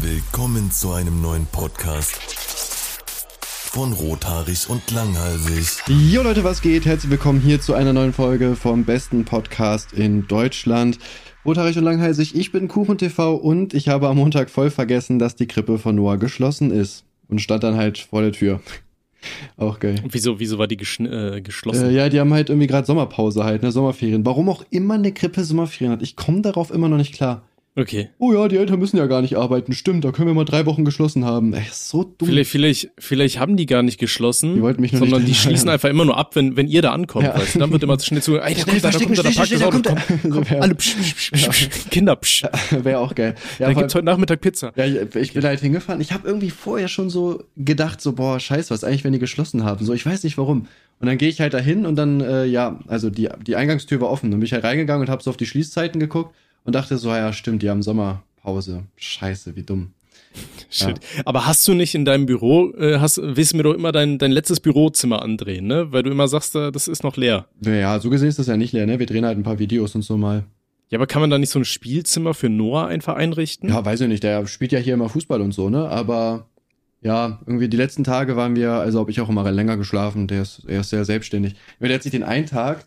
Willkommen zu einem neuen Podcast von Rothaarig und Langhalsig. Jo Leute, was geht? Herzlich willkommen hier zu einer neuen Folge vom besten Podcast in Deutschland. Rothaarig und Langhalsig, ich bin Kuchen TV und ich habe am Montag voll vergessen, dass die Krippe von Noah geschlossen ist. Und stand dann halt vor der Tür. Auch geil. Und wieso, wieso war die äh, geschlossen? Äh, ja, die haben halt irgendwie gerade Sommerpause halt, ne, Sommerferien. Warum auch immer eine Krippe Sommerferien hat, ich komme darauf immer noch nicht klar. Okay. Oh ja, die Eltern müssen ja gar nicht arbeiten. Stimmt, da können wir mal drei Wochen geschlossen haben. Ey, so dumm. Vielleicht, vielleicht, vielleicht haben die gar nicht geschlossen, Die wollten mich noch sondern nicht die schließen einfach immer nur ab, wenn, wenn ihr da ankommt. Ja. Weißt? Dann wird immer schnell zu, ey, da kommt er, da kommt er, ist schnell, out, schnell, komm, da kommt komm, alle, psch, psch, psch, psch, Kinder, psch. Wäre auch geil. Ja, Da vor- gibt's heute Nachmittag Pizza. Ja, ich, bin halt hingefahren. Ich habe irgendwie vorher schon so gedacht, so, boah, scheiße, was eigentlich, wenn die geschlossen haben? So, ich weiß nicht warum. Und dann gehe ich halt dahin und dann, äh, ja, also die, die Eingangstür war offen. Dann bin ich halt reingegangen und habe so auf die Schließzeiten geguckt und dachte so, ja, stimmt, die haben Sommerpause. Scheiße, wie dumm. Shit. Aber hast du nicht in deinem Büro, äh, hast, willst du mir doch immer dein, dein letztes Bürozimmer andrehen, ne? Weil du immer sagst, da, das ist noch leer. Naja, so gesehen ist das ja nicht leer, ne? Wir drehen halt ein paar Videos und so mal. Ja, aber kann man da nicht so ein Spielzimmer für Noah einfach einrichten? Ja, weiß ich nicht, der spielt ja hier immer Fußball und so, ne? Aber ja, irgendwie die letzten Tage waren wir, also habe ich auch immer länger geschlafen, der ist, er ist sehr selbstständig. Der hat sich den einen Tag,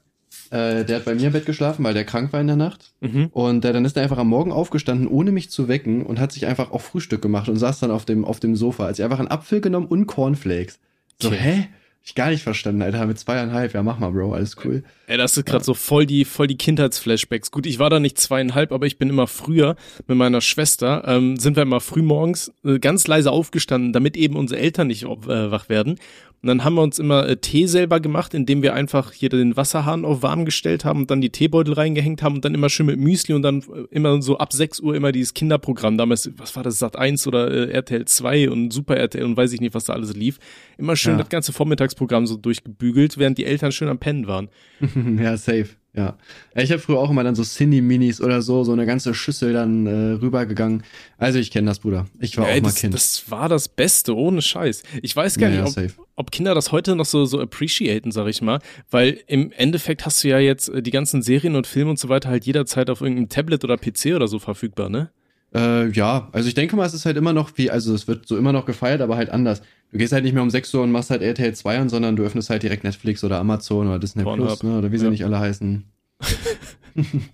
äh, der hat bei mir im Bett geschlafen, weil der krank war in der Nacht. Mhm. Und äh, dann ist er einfach am Morgen aufgestanden, ohne mich zu wecken und hat sich einfach auch Frühstück gemacht und saß dann auf dem, auf dem Sofa. Also einfach einen Apfel genommen und Cornflakes. So, Okay. hä? Ich gar nicht verstanden, Alter, mit zweieinhalb. Ja, mach mal, Bro, alles cool. Ey, das ist gerade so voll die, voll die Kindheitsflashbacks. Gut, ich war da nicht zweieinhalb, aber ich bin immer früher mit meiner Schwester, ähm, sind wir immer früh morgens äh, ganz leise aufgestanden, damit eben unsere Eltern nicht äh, wach werden. Und dann haben wir uns immer äh, Tee selber gemacht, indem wir einfach hier den Wasserhahn auf warm gestellt haben und dann die Teebeutel reingehängt haben und dann immer schön mit Müsli und dann äh, immer so ab 6 Uhr immer dieses Kinderprogramm, damals, was war das, Sat 1 oder äh, RTL 2 und Super RTL und weiß ich nicht, was da alles lief. Immer schön Ja. das ganze Vormittagsprogramm so durchgebügelt, während die Eltern schön am Pennen waren. ja, safe. Ja. ja ich habe früher auch immer dann so Cindy-Minis oder so, so eine ganze Schüssel dann äh, rübergegangen. Also ich kenne das, Bruder. Ich war Ey, auch mal das, Kind. das war das Beste, ohne Scheiß. Ich weiß gar Ja, ja, nicht, ob, safe. ob Kinder das heute noch so, so appreciaten, sag ich mal. Weil im Endeffekt hast du ja jetzt äh, die ganzen Serien und Filme und so weiter halt jederzeit auf irgendeinem Tablet oder PC oder so verfügbar, ne? Äh, ja, also ich denke mal, es ist halt immer noch wie, also es wird so immer noch gefeiert, aber halt anders. Du gehst halt nicht mehr um 6 Uhr und machst halt RTL 2 an, sondern du öffnest halt direkt Netflix oder Amazon oder Disney Pornhub. Plus, ne, oder wie sie Ja. nicht alle heißen.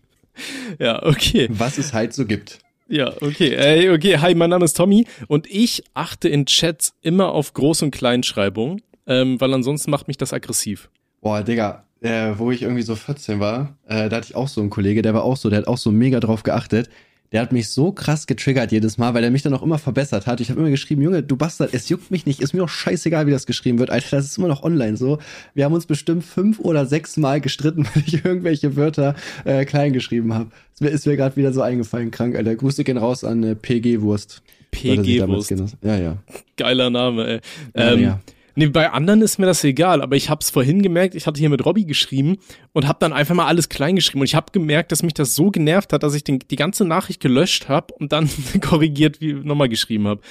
Ja, okay. Was es halt so gibt. Ja, okay. Ey, okay, hi, mein Name ist Tommy und ich achte in Chats immer auf Groß- und Kleinschreibung, ähm, weil ansonsten macht mich das aggressiv. Boah, Digga, äh, wo ich irgendwie so 14 war, äh, da hatte ich auch so einen Kollege, der war auch so, der hat auch so mega drauf geachtet. Der hat mich so krass getriggert jedes Mal, weil er mich dann auch immer verbessert hat. Ich habe immer geschrieben, Junge, du Bastard, es juckt mich nicht, ist mir auch scheißegal, wie das geschrieben wird. Alter, das ist immer noch online so. Wir haben uns bestimmt fünf oder sechs Mal gestritten, weil ich irgendwelche Wörter äh, klein geschrieben habe. Ist mir, ist mir gerade wieder so eingefallen, krank, Alter. Grüße gehen raus an äh, PG Wurst. PG-Wurst. kennen. Ja, ja. Geiler Name, ey. Ja, Ähm, ja. Nee, bei anderen ist mir das egal, aber ich hab's vorhin gemerkt, ich hatte hier mit Robby geschrieben und hab dann einfach mal alles klein geschrieben und ich hab gemerkt, dass mich das so genervt hat, dass ich den, die ganze Nachricht gelöscht hab und dann korrigiert wie nochmal geschrieben hab.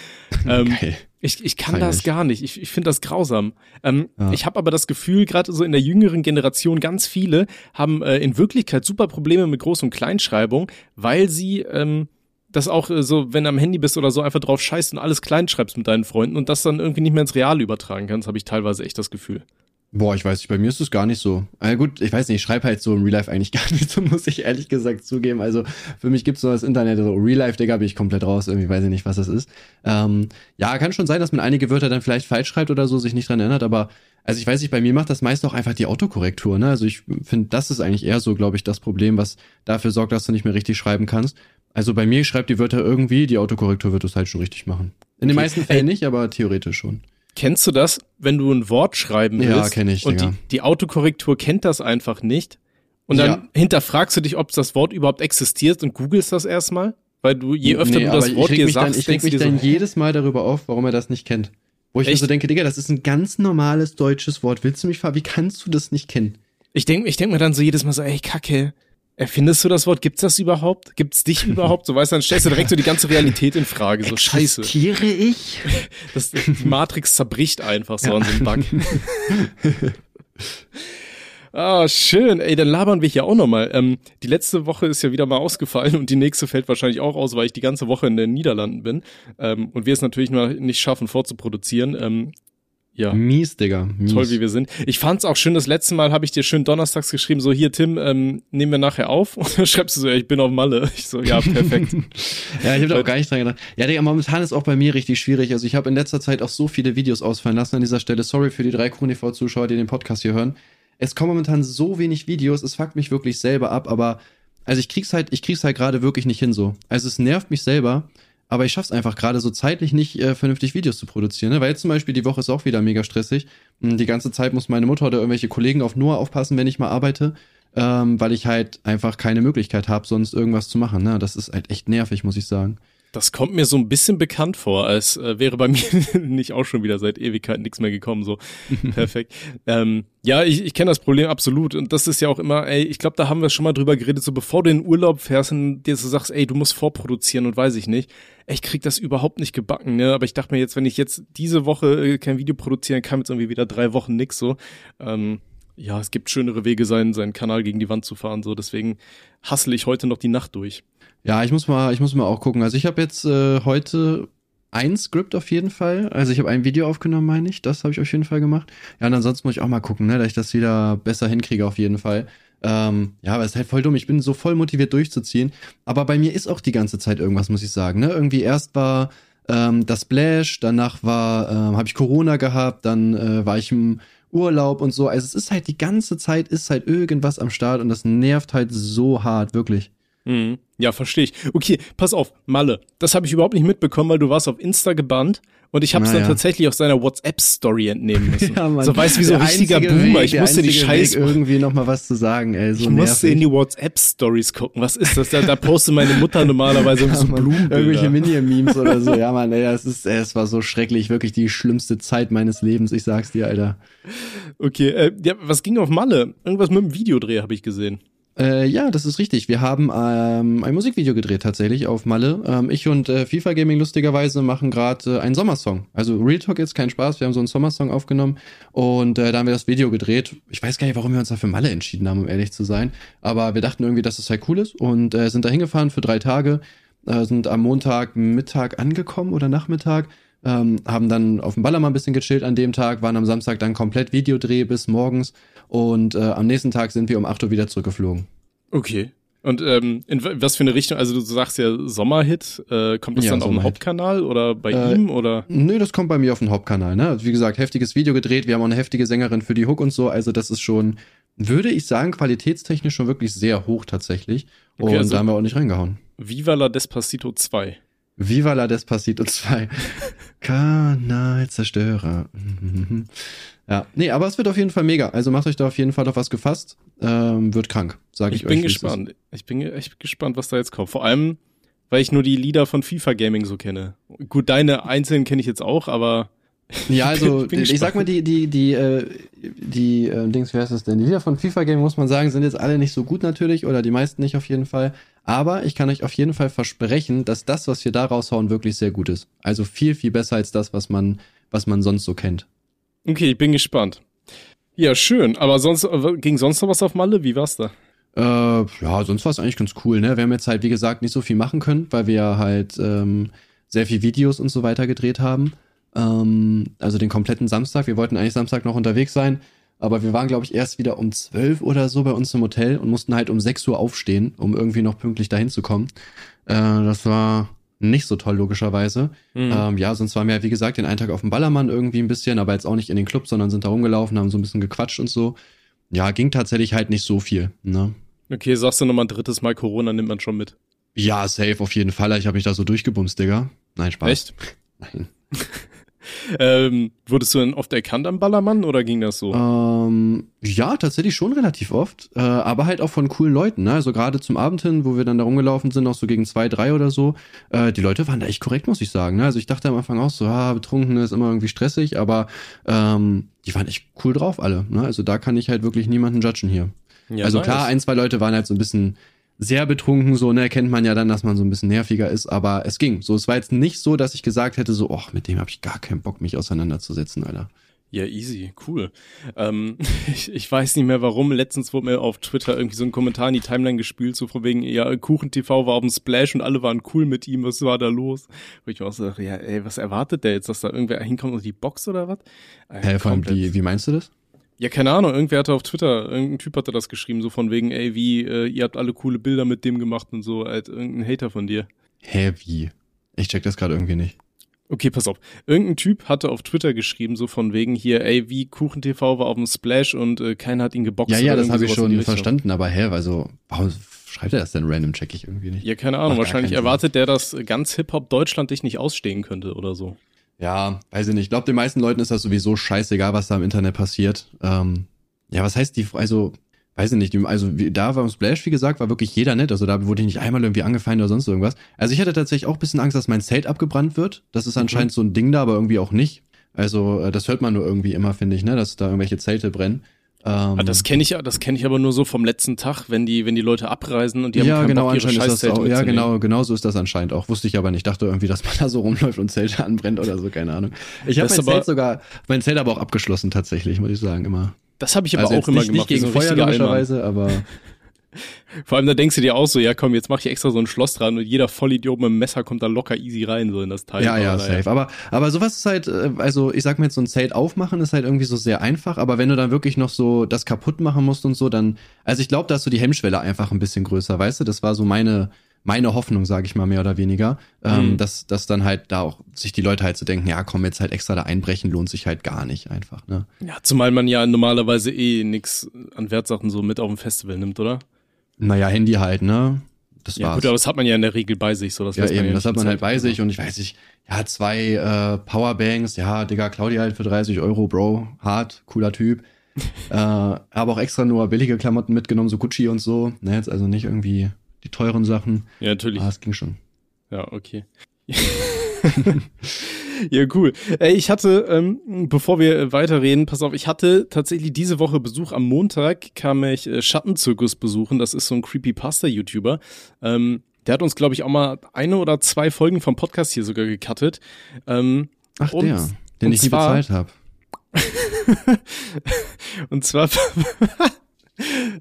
Ähm, ich, ich kann Feier das gar nicht. Ich, ich finde das grausam. Ähm, Ja. Ich habe aber das Gefühl, gerade so in der jüngeren Generation, ganz viele haben äh, in Wirklichkeit super Probleme mit Groß- und Kleinschreibung, weil sie ähm, das auch äh, so, wenn du am Handy bist oder so, einfach drauf scheißt und alles klein schreibst mit deinen Freunden und das dann irgendwie nicht mehr ins Reale übertragen kannst, habe ich teilweise echt das Gefühl. Boah, ich weiß nicht, bei mir ist es gar nicht so. Na gut, ich weiß nicht, ich schreibe halt so im Real Life eigentlich gar nicht so, muss ich ehrlich gesagt zugeben. Also für mich gibt's so das Internet, so Real Life, Digga, bin ich komplett raus, irgendwie weiß ich nicht, was das ist. Ähm, ja, kann schon sein, dass man einige Wörter dann vielleicht falsch schreibt oder so, sich nicht dran erinnert, aber also ich weiß nicht, bei mir macht das meist auch einfach die Autokorrektur, ne? Also ich finde, das ist eigentlich eher so, glaube ich, das Problem, was dafür sorgt, dass du nicht mehr richtig schreiben kannst. Also bei mir schreibt die Wörter irgendwie, die Autokorrektur wird es halt schon richtig machen. In den Okay. meisten Fällen nicht, aber theoretisch schon. Kennst du das, wenn du ein Wort schreiben willst? Ja, kenn ich, Und die, die Autokorrektur kennt das einfach nicht. Und dann Ja. hinterfragst du dich, ob das Wort überhaupt existiert und googelst das erstmal. Weil du, je öfter du aber das Wort dir sagst, dann, ich reg du mich dir dann so, jedes Mal darüber auf, warum er das nicht kennt. Wo ich mir Echt? so denke, Digga, das ist ein ganz normales deutsches Wort. Willst du mich fragen, wie kannst du das nicht kennen? Ich denke ich denk mir dann so jedes Mal so, ey, Kacke, erfindest du das Wort? Gibt's das überhaupt? Gibt's dich überhaupt? So weißt du, dann stellst du direkt so die ganze Realität in Frage. So scheiße. Existiere ich? Das, die Matrix zerbricht einfach so an so einem Bug. Ah, schön. Ey, dann labern wir hier auch nochmal. Ähm, die letzte Woche ist ja wieder mal ausgefallen und die nächste fällt wahrscheinlich auch aus, weil ich die ganze Woche in den Niederlanden bin. Ähm, und wir es natürlich noch nicht schaffen, vorzuproduzieren. Ähm, ja. Mies, Digga. Mies. Toll, wie wir sind. Ich fand's auch schön, das letzte Mal habe ich dir schön donnerstags geschrieben, so hier, Tim, ähm, nehmen wir nachher auf. Und dann schreibst du so, ja, ich bin auf Malle. Ich so, ja, perfekt. ja, ich habe da auch gar nicht dran gedacht. Ja, Digga, momentan ist auch bei mir richtig schwierig. Also ich habe in letzter Zeit auch so viele Videos ausfallen lassen an dieser Stelle. Sorry für die drei KronTV-Zuschauer, die den Podcast hier hören. Es kommen momentan so wenig Videos, es fuckt mich wirklich selber ab, aber also ich krieg's halt, ich krieg's halt gerade wirklich nicht hin so. Also es nervt mich selber aber ich schaff's einfach gerade so zeitlich nicht, äh, vernünftig Videos zu produzieren. Ne? Weil jetzt zum Beispiel die Woche ist auch wieder mega stressig. Hm, die ganze Zeit muss meine Mutter oder irgendwelche Kollegen auf Noah aufpassen, wenn ich mal arbeite, ähm, weil ich halt einfach keine Möglichkeit habe, sonst irgendwas zu machen. Ne? Das ist halt echt nervig, muss ich sagen. Das kommt mir so ein bisschen bekannt vor, als äh, wäre bei mir nicht auch schon wieder seit Ewigkeiten nichts mehr gekommen. So perfekt. ähm, ja, ich, ich kenne das Problem absolut und das ist ja auch immer, ey, ich glaube, da haben wir schon mal drüber geredet, so bevor du in den Urlaub fährst und dir so sagst, ey, du musst vorproduzieren und weiß ich nicht. Ich krieg das überhaupt nicht gebacken, ne? Aber ich dachte mir jetzt, wenn ich jetzt diese Woche äh, kein Video produzieren kann, jetzt irgendwie wieder drei Wochen nix so. Ähm, ja, es gibt schönere Wege, seinen, seinen Kanal gegen die Wand zu fahren. So, deswegen hassle ich heute noch die Nacht durch. Ja, ich muss mal, ich muss mal auch gucken. Also ich habe jetzt äh, heute ein Skript auf jeden Fall. Also ich habe ein Video aufgenommen, meine ich. Das habe ich auf jeden Fall gemacht. Ja, und ansonsten muss ich auch mal gucken, ne, dass ich das wieder besser hinkriege auf jeden Fall. Ähm, ja, aber es ist halt voll dumm. Ich bin so voll motiviert durchzuziehen. Aber bei mir ist auch die ganze Zeit irgendwas, muss ich sagen. Ne? Irgendwie erst war ähm, das Splash, danach war, ähm, habe ich Corona gehabt, dann äh, war ich im Urlaub und so. Also es ist halt die ganze Zeit ist halt irgendwas am Start und das nervt halt so hart, wirklich. Mhm. Ja, verstehe ich. Okay, pass auf, Malle. Das habe ich überhaupt nicht mitbekommen, weil du warst auf Insta gebannt und ich habe es naja. dann tatsächlich aus seiner WhatsApp-Story entnehmen müssen. ja, Mann. So weißt du, wie so ein richtiger Boomer. Weg, ich musste die Scheiße irgendwie noch mal was zu sagen. Ey, so ich nervig. musste in die WhatsApp-Stories gucken. Was ist das? Da, da postet meine Mutter normalerweise ja, so Blumen. Irgendwelche Minion-Memes oder so. Ja, Mann, ey, es ist, ey, es war so schrecklich. Wirklich die schlimmste Zeit meines Lebens. Ich sag's dir, Alter. Okay, äh, ja, was ging auf Malle? Irgendwas mit dem Videodreh habe ich gesehen. Äh, ja, das ist richtig. Wir haben ähm, ein Musikvideo gedreht tatsächlich auf Malle. Ähm, ich und äh, FIFA Gaming lustigerweise machen gerade äh, einen Sommersong. Also Real Talk jetzt kein Spaß. Wir haben so einen Sommersong aufgenommen und äh, da haben wir das Video gedreht. Ich weiß gar nicht, warum wir uns da für Malle entschieden haben, um ehrlich zu sein. Aber wir dachten irgendwie, dass es das halt cool ist und äh, sind da hingefahren für drei Tage. Äh, sind am Montag Mittag angekommen oder Nachmittag ähm, haben dann auf dem Ballermann ein bisschen gechillt an dem Tag, waren am Samstag dann komplett Videodreh bis morgens und äh, am nächsten Tag sind wir um 8 Uhr wieder zurückgeflogen. Okay. Und ähm, in was für eine Richtung, also du sagst ja Sommerhit, äh, kommt das ja, dann auf dem Hauptkanal oder bei äh, ihm oder? Nö, das kommt bei mir auf dem Hauptkanal, ne? Wie gesagt, heftiges Video gedreht, wir haben auch eine heftige Sängerin für die Hook und so, also das ist schon, würde ich sagen, qualitätstechnisch schon wirklich sehr hoch tatsächlich. Okay, und also da haben wir auch nicht reingehauen. Viva la Despacito 2. Viva la Despacito 2. Kanalzerstörer. ja, nee, aber es wird auf jeden Fall mega. Also macht euch da auf jeden Fall auf was gefasst. Ähm, wird krank, sage ich, ich euch. Bin gespannt. Ich bin echt gespannt, was da jetzt kommt. Vor allem, weil ich nur die Lieder von FIFA Gaming so kenne. Gut, deine einzelnen kenne ich jetzt auch, aber ja, also ich, ich, sag mal, die, die, die, äh, die, äh, Dings, wie heißt das denn? Die Lieder von FIFA Gaming, muss man sagen, sind jetzt alle nicht so gut natürlich, oder die meisten nicht auf jeden Fall. Aber ich kann euch auf jeden Fall versprechen, dass das, was wir da raushauen, wirklich sehr gut ist. Also viel, viel besser als das, was man, was man sonst so kennt. Okay, ich bin gespannt. Ja, schön. Aber sonst, äh, ging sonst noch was auf Malle? Wie war's da? Äh, ja, sonst war es eigentlich ganz cool, ne? Wir haben jetzt halt, wie gesagt, nicht so viel machen können, weil wir halt ähm, sehr viel Videos und so weiter gedreht haben. Ähm, also den kompletten Samstag. Wir wollten eigentlich Samstag noch unterwegs sein. Aber wir waren, glaube ich, erst wieder um zwölf oder so bei uns im Hotel und mussten halt um sechs Uhr aufstehen, um irgendwie noch pünktlich dahin zu kommen. Äh, das war nicht so toll, logischerweise. Mhm. Ähm, ja, sonst waren wir, wie gesagt, den einen Tag auf dem Ballermann irgendwie ein bisschen, aber jetzt auch nicht in den Club, sondern sind da rumgelaufen, haben so ein bisschen gequatscht und so. Ja, ging tatsächlich halt nicht so viel, ne? Okay, sagst du nochmal ein drittes Mal Corona nimmt man schon mit. Ja, safe auf jeden Fall. Ich habe mich da so durchgebumst, Digga. Nein, Spaß. Echt? Nein. Ähm, wurdest du denn oft erkannt am Ballermann oder ging das so? Ähm, ja, tatsächlich schon relativ oft, äh, aber halt auch von coolen Leuten. Ne? Also gerade zum Abend hin, wo wir dann da rumgelaufen sind, auch so gegen zwei, drei oder so, äh, die Leute waren da echt korrekt, muss ich sagen. Ne? Also ich dachte am Anfang auch so, ah, betrunken ist immer irgendwie stressig, aber ähm, die waren echt cool drauf alle. Ne? Also da kann ich halt wirklich niemanden judgen hier. Ja, also nice. klar, ein, zwei Leute waren halt so ein bisschen sehr betrunken, so, ne, kennt man ja dann, dass man so ein bisschen nerviger ist, aber es ging. So, es war jetzt nicht so, dass ich gesagt hätte, so, ach, mit dem habe ich gar keinen Bock, mich auseinanderzusetzen, Alter. Ja, easy, cool. Ähm, ich, ich weiß nicht mehr warum. Letztens wurde mir auf Twitter irgendwie so ein Kommentar in die Timeline gespült, so von wegen, ja, KuchenTV war auf dem Splash und alle waren cool mit ihm, was war da los? Wo ich mir auch so dachte, ja, ey, was erwartet der jetzt, dass da irgendwer hinkommt und die Box oder was? Hä, hey, wie, wie meinst du das? Ja, keine Ahnung, irgendwer hatte auf Twitter, irgendein Typ hatte das geschrieben, so von wegen, ey, wie, äh, ihr habt alle coole Bilder mit dem gemacht und so, halt irgendein Hater von dir. Hä, wie? Ich check das gerade irgendwie nicht. Okay, pass auf. Irgendein Typ hatte auf Twitter geschrieben, so von wegen hier, ey, wie KuchenTV war auf dem Splash und äh, keiner hat ihn geboxt. Ja, ja, das habe ich schon verstanden, aber hä, also, warum schreibt er das denn random? Check ich irgendwie nicht. Ja, keine Ahnung, wahrscheinlich erwartet der, dass ganz Hip-Hop Deutschland dich nicht ausstehen könnte oder so. Ja, weiß ich nicht. Ich glaube, den meisten Leuten ist das sowieso scheißegal, was da im Internet passiert. Ähm, ja, was heißt die, also, weiß ich nicht, also wie, da war im Splash, wie gesagt, war wirklich jeder nett. Also da wurde ich nicht einmal irgendwie angefeindet oder sonst irgendwas. Also ich hatte tatsächlich auch ein bisschen Angst, dass mein Zelt abgebrannt wird. Das ist anscheinend mhm. so ein Ding da, aber irgendwie auch nicht. Also äh, das hört man nur irgendwie immer, finde ich, ne, dass da irgendwelche Zelte brennen. Ähm, ah, das kenne ich, das kenne ich aber nur so vom letzten Tag, wenn die, wenn die Leute abreisen und die haben ja, keinen genau, Bock, anscheinend ist das auch, ja, genau, genau so ist das anscheinend auch. Wusste ich aber nicht. Dachte irgendwie, dass man da so rumläuft und Zelte anbrennt oder so, keine Ahnung. Ich habe mein Zelt sogar, mein Zelt aber auch abgeschlossen tatsächlich, muss ich sagen, immer. Das habe ich aber also auch immer nicht, gemacht. Nicht gegen so Feuer logischerweise, aber Vor allem, da denkst du dir auch so, ja komm, jetzt mach ich extra so ein Schloss dran und jeder Vollidiot mit dem Messer kommt da locker easy rein, so in das Teil. Ja, ja, safe. Aber, aber sowas ist halt, äh, also ich sag mir jetzt, so ein Zelt aufmachen ist halt irgendwie so sehr einfach, aber wenn du dann wirklich noch so das kaputt machen musst und so, dann, also ich glaube, da ist so die Hemmschwelle einfach ein bisschen größer, weißt du? Das war so meine, meine Hoffnung, sage ich mal mehr oder weniger, ähm, mhm. dass, dass dann halt da auch sich die Leute halt so denken, ja, komm, jetzt halt extra da einbrechen, lohnt sich halt gar nicht einfach, ne? Ja, zumal man ja normalerweise eh nix an Wertsachen so mit auf dem Festival nimmt, oder? Naja, Handy halt, ne? Das ja, war's. gut, aber das hat man ja in der Regel bei sich, so das Ja, eben, ja das hat man halt bei sich und ich weiß nicht, ja, zwei äh, Powerbanks, ja, Digga, Claudia halt für 30 Euro, Bro, hart, cooler Typ. äh, habe auch extra nur billige Klamotten mitgenommen, so Gucci und so, ne, jetzt also nicht irgendwie die teuren Sachen. Ja, natürlich. Ah, es ging schon. Ja, okay. ja, cool. Ey, ich hatte, ähm, bevor wir weiterreden, pass auf, ich hatte tatsächlich diese Woche Besuch. Am Montag kam ich äh, Schattenzirkus besuchen. Das ist so ein Creepypasta-YouTuber. Ähm, der hat uns, glaube ich, auch mal eine oder zwei Folgen vom Podcast hier sogar gecuttet. Ähm, Ach, und, der, den ich nie bezahlt habe. und zwar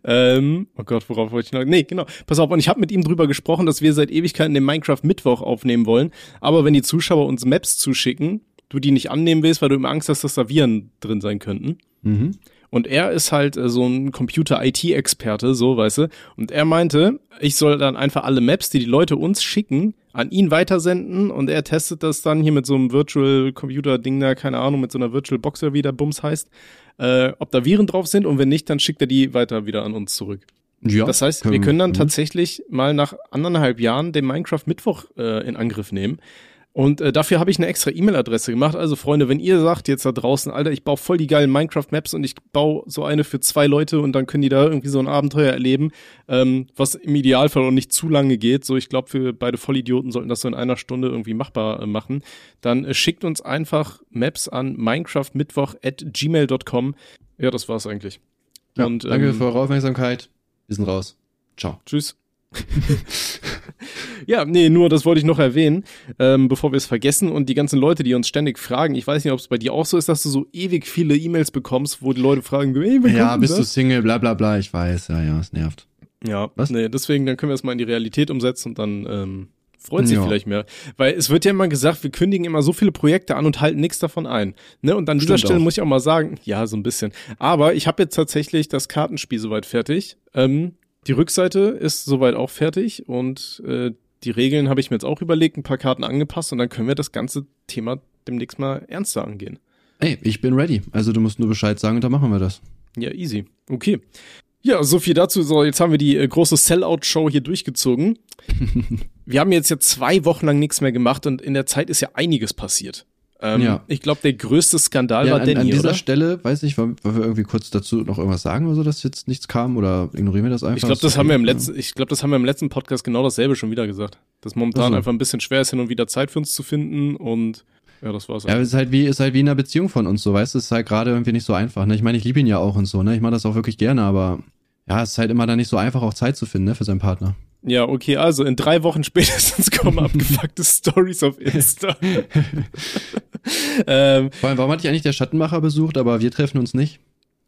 ähm, oh Gott, worauf wollte ich noch? Nee, genau. Pass auf, und ich habe mit ihm drüber gesprochen, dass wir seit Ewigkeiten den Minecraft Mittwoch aufnehmen wollen. Aber wenn die Zuschauer uns Maps zuschicken, du die nicht annehmen willst, weil du immer Angst hast, dass da Viren drin sein könnten. Mhm. Und er ist halt äh, so ein Computer-IT-Experte, so, weißt du. Und er meinte, ich soll dann einfach alle Maps, die die Leute uns schicken, an ihn weitersenden und er testet das dann hier mit so einem Virtual Computer Ding da, keine Ahnung, mit so einer Virtual Boxer, wie der Bums heißt äh, ob da Viren drauf sind und wenn nicht, dann schickt er die weiter wieder an uns zurück. Ja, das heißt, wir können dann mhm. tatsächlich mal nach anderthalb Jahren den Minecraft Mittwoch äh, in Angriff nehmen. Und äh, dafür habe ich eine extra E-Mail-Adresse gemacht. Also Freunde, wenn ihr sagt jetzt da draußen, Alter, ich baue voll die geilen Minecraft-Maps und ich baue so eine für zwei Leute und dann können die da irgendwie so ein Abenteuer erleben, ähm, was im Idealfall auch nicht zu lange geht. So, ich glaube, für beide Vollidioten sollten das so in einer Stunde irgendwie machbar äh, machen. Dann äh, schickt uns einfach Maps an minecraftmittwoch at gmail.com. Ja, das war's eigentlich. Ja, und, danke ähm, für eure Aufmerksamkeit. Wir sind raus. Ciao. Tschüss. ja, nee, nur das wollte ich noch erwähnen, ähm, bevor wir es vergessen. Und die ganzen Leute, die uns ständig fragen, ich weiß nicht, ob es bei dir auch so ist, dass du so ewig viele E-Mails bekommst, wo die Leute fragen, ey, ja, bist das? du Single, bla bla bla, ich weiß, ja, ja, es nervt. Ja, was? Nee, deswegen, dann können wir es mal in die Realität umsetzen und dann ähm, freut sich ja. vielleicht mehr. Weil es wird ja immer gesagt, wir kündigen immer so viele Projekte an und halten nichts davon ein. Ne? Und an Stimmt dieser Stelle auch. muss ich auch mal sagen, ja, so ein bisschen. Aber ich habe jetzt tatsächlich das Kartenspiel soweit fertig. Ähm, die Rückseite ist soweit auch fertig und äh, die Regeln habe ich mir jetzt auch überlegt, ein paar Karten angepasst und dann können wir das ganze Thema demnächst mal ernster angehen. Ey, ich bin ready. Also du musst nur Bescheid sagen und dann machen wir das. Ja, easy. Okay. Ja, so viel dazu. So, jetzt haben wir die äh, große Sellout-Show hier durchgezogen. wir haben jetzt ja zwei Wochen lang nichts mehr gemacht und in der Zeit ist ja einiges passiert. Ähm, ja. Ich glaube, der größte Skandal ja, war an, Danny, An dieser oder? Stelle, weiß nicht, wollen, wir irgendwie kurz dazu noch irgendwas sagen oder so, dass jetzt nichts kam oder ignorieren wir das einfach? Ich glaube, das haben wir im letzten, ich glaube, das haben wir im letzten Podcast genau dasselbe schon wieder gesagt. Dass momentan also. einfach ein bisschen schwer ist, hin und wieder Zeit für uns zu finden und ja, das war's. Ja, es ist halt wie, ist halt wie in einer Beziehung von uns so, weißt du, es ist halt gerade irgendwie nicht so einfach. Ne? Ich meine, ich liebe ihn ja auch und so, ne? Ich mache das auch wirklich gerne, aber ja, es ist halt immer dann nicht so einfach, auch Zeit zu finden, ne, für seinen Partner. Ja, okay, also in drei Wochen spätestens kommen abgefuckte Stories auf Insta. ähm, Vor allem, warum hatte ich eigentlich der Schattenmacher besucht, aber wir treffen uns nicht?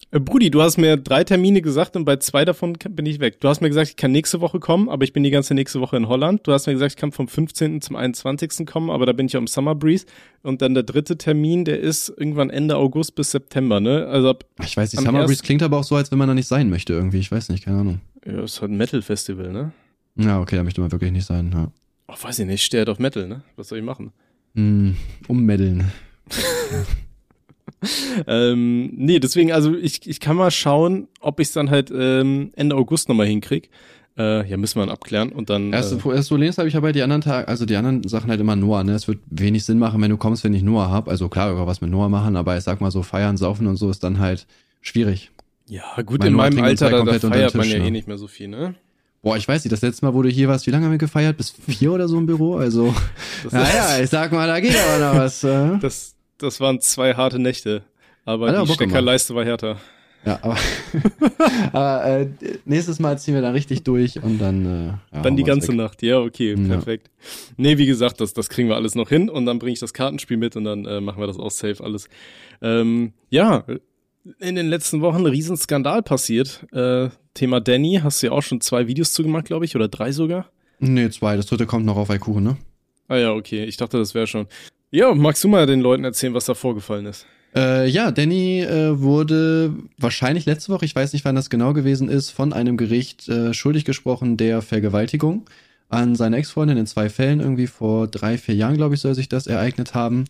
Äh, Brudi, du hast mir drei Termine gesagt und bei zwei davon bin ich weg. Du hast mir gesagt, ich kann nächste Woche kommen, aber ich bin die ganze nächste Woche in Holland. Du hast mir gesagt, ich kann vom 15. zum 21. kommen, aber da bin ich am Summer Breeze. Und dann der dritte Termin, der ist irgendwann Ende August bis September, ne? Also ab, Ich weiß nicht, Summer Breeze klingt aber auch so, als wenn man da nicht sein möchte irgendwie. Ich weiß nicht, keine Ahnung. Ja, ist halt ein Metal-Festival, ne? Ja, okay, da möchte man wirklich nicht sein, ja. Oh, weiß ich nicht, ich stehe halt auf Metal, ne? Was soll ich machen? Mm, ummeddeln. ähm, nee, deswegen, also ich, ich kann mal schauen, ob ich es dann halt ähm, Ende August nochmal hinkrieg. Äh, ja, müssen wir dann abklären und dann. Erste, äh, das Problem ist, habe ich aber die anderen Tage, also die anderen Sachen halt immer Noah, ne? Es wird wenig Sinn machen, wenn du kommst, wenn ich Noah hab. Also klar, über was mit Noah machen, aber ich sag mal so, feiern, saufen und so ist dann halt schwierig. Ja, gut, mein in meinem Alter, da, da feiert man ja ne? eh nicht mehr so viel, ne? Boah, ich weiß nicht, das letzte Mal, wo du hier warst, wie lange haben wir gefeiert? Bis vier oder so im Büro? Also, naja, ich sag mal, da geht aber noch was. Äh? Das, das waren zwei harte Nächte. Aber Alter, die Steckerleiste war härter. Ja, aber, aber äh, nächstes Mal ziehen wir dann richtig durch und dann. Äh, ja, dann die ganze weg. Nacht, ja, okay, perfekt. Ja. Nee, wie gesagt, das, das kriegen wir alles noch hin und dann bringe ich das Kartenspiel mit und dann äh, machen wir das auch safe alles. Ähm, ja, in den letzten Wochen ein Riesenskandal passiert. Äh, Thema Danny, hast du ja auch schon zwei Videos zugemacht, glaube ich, oder drei sogar? Nee, zwei. Das dritte kommt noch auf Aikuchen, ne? Ah ja, okay. Ich dachte, das wäre schon. Ja, magst du mal den Leuten erzählen, was da vorgefallen ist? Äh, ja, Danny äh, wurde wahrscheinlich letzte Woche, ich weiß nicht, wann das genau gewesen ist, von einem Gericht äh, schuldig gesprochen der Vergewaltigung an seine Ex-Freundin in zwei Fällen. Irgendwie vor drei, vier Jahren, glaube ich, soll sich das ereignet haben.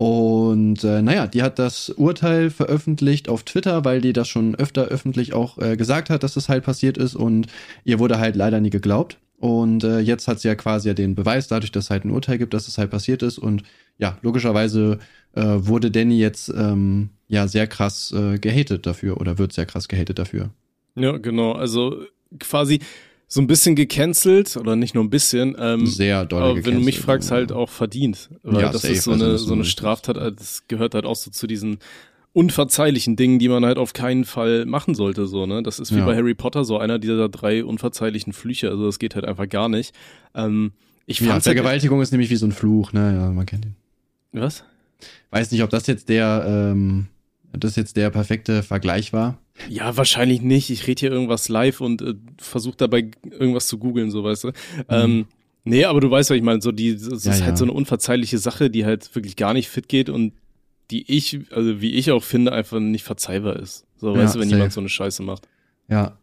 Und äh, naja, die hat das Urteil veröffentlicht auf Twitter, weil die das schon öfter öffentlich auch äh, gesagt hat, dass das halt passiert ist und ihr wurde halt leider nie geglaubt. Und äh, jetzt hat sie ja quasi ja den Beweis, dadurch, dass es halt ein Urteil gibt, dass es halt passiert ist. Und ja, logischerweise äh, wurde Danny jetzt ähm, ja sehr krass äh, gehatet dafür oder wird sehr krass gehatet dafür. Ja, genau. Also quasi so ein bisschen gecancelt oder nicht nur ein bisschen. Ähm, Sehr doll. Aber wenn du mich fragst, halt auch verdient. Weil ja, das safe, ist so eine, also so eine Straftat, das gehört halt auch so zu diesen unverzeihlichen Dingen, die man halt auf keinen Fall machen sollte, so, ne? Das ist wie ja. bei Harry Potter so einer dieser drei unverzeihlichen Flüche, also das geht halt einfach gar nicht. Ähm, ich ja, halt Vergewaltigung halt, ist nämlich wie so ein Fluch, ne? Ja, man kennt ihn. Was? Weiß nicht, ob das jetzt der, ähm, ob das jetzt der perfekte Vergleich war. Ja, wahrscheinlich nicht. Ich rede hier irgendwas live und äh, versuche dabei irgendwas zu googeln, so weißt du. Mhm. Ähm, nee, aber du weißt, was ich meine. So die, das ja, ist halt so eine unverzeihliche Sache, die halt wirklich gar nicht fit geht und die ich, also wie ich auch finde, einfach nicht verzeihbar ist. So, ja, weißt du, wenn safe. jemand so eine Scheiße macht. Ja.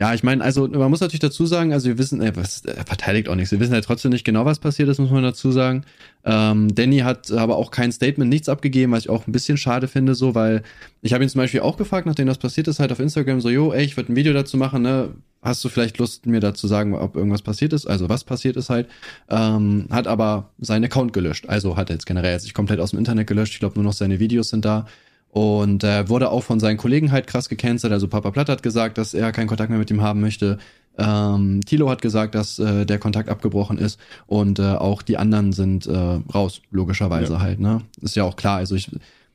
Ja, ich meine, also man muss natürlich dazu sagen, also wir wissen, äh, was äh, verteidigt auch nichts. Wir wissen ja trotzdem nicht genau, was passiert ist, muss man dazu sagen. Ähm, Danny hat aber auch kein Statement, nichts abgegeben, was ich auch ein bisschen schade finde, so, weil ich habe ihn zum Beispiel auch gefragt, nachdem das passiert ist, halt auf Instagram so, jo, ey, ich würde ein Video dazu machen, ne? Hast du vielleicht Lust, mir dazu sagen, ob irgendwas passiert ist? Also was passiert ist halt. Ähm, hat aber seinen Account gelöscht. Also hat er jetzt generell sich komplett aus dem Internet gelöscht. Ich glaube, nur noch seine Videos sind da. Und äh, wurde auch von seinen Kollegen halt krass gecancelt. Also Papa Platt hat gesagt, dass er keinen Kontakt mehr mit ihm haben möchte. Ähm, Tilo hat gesagt, dass äh, der Kontakt abgebrochen ist. Und äh, auch die anderen sind äh, raus, logischerweise ja. halt. Ne? Ist ja auch klar. Also ich,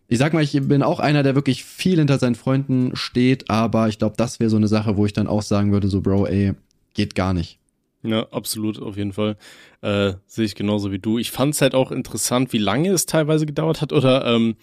ich sag mal, ich bin auch einer, der wirklich viel hinter seinen Freunden steht. Aber ich glaube, das wäre so eine Sache, wo ich dann auch sagen würde, so Bro, ey, geht gar nicht. Ja, absolut, auf jeden Fall. Äh, Sehe ich genauso wie du. Ich fand es halt auch interessant, wie lange es teilweise gedauert hat oder ähm,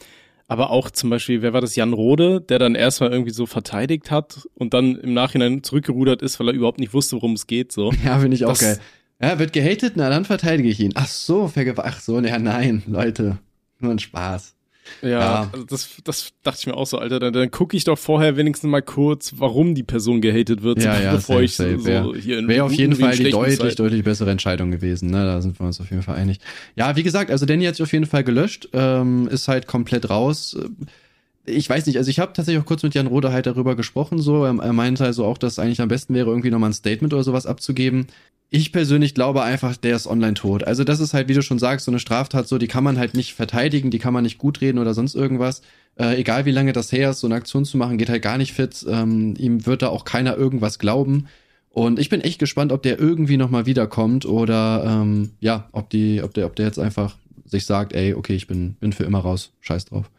aber auch zum Beispiel, wer war das? Jan Rode, der dann erstmal irgendwie so verteidigt hat und dann im Nachhinein zurückgerudert ist, weil er überhaupt nicht wusste, worum es geht. So. Ja, finde ich auch das, geil. Ja, wird gehatet, na dann verteidige ich ihn. Ach so, vergewaltigt. Ach so, ja, nein, Leute. Nur ein Spaß. Ja, ja. Also das, das dachte ich mir auch so, Alter. Dann, dann gucke ich doch vorher wenigstens mal kurz, warum die Person gehatet wird, ja, ja, bevor safe, ich safe, so, so hier in Wäre auf jeden Fall die deutlich, Zeit. deutlich bessere Entscheidung gewesen. Ne? Da sind wir uns auf jeden Fall einig. Ja, wie gesagt, also Danny hat sich auf jeden Fall gelöscht, ähm, ist halt komplett raus ich weiß nicht, also ich habe tatsächlich auch kurz mit Jan Rode halt darüber gesprochen, so. Er, er meinte also auch, dass eigentlich am besten wäre, irgendwie nochmal ein Statement oder sowas abzugeben. Ich persönlich glaube einfach, der ist online tot. Also das ist halt, wie du schon sagst, so eine Straftat, so die kann man halt nicht verteidigen, die kann man nicht gut reden oder sonst irgendwas. Äh, egal wie lange das her ist, so eine Aktion zu machen, geht halt gar nicht fit. Ähm, ihm wird da auch keiner irgendwas glauben. Und ich bin echt gespannt, ob der irgendwie nochmal wiederkommt oder ähm, ja, ob die, ob der, ob der jetzt einfach sich sagt, ey, okay, ich bin, bin für immer raus, scheiß drauf.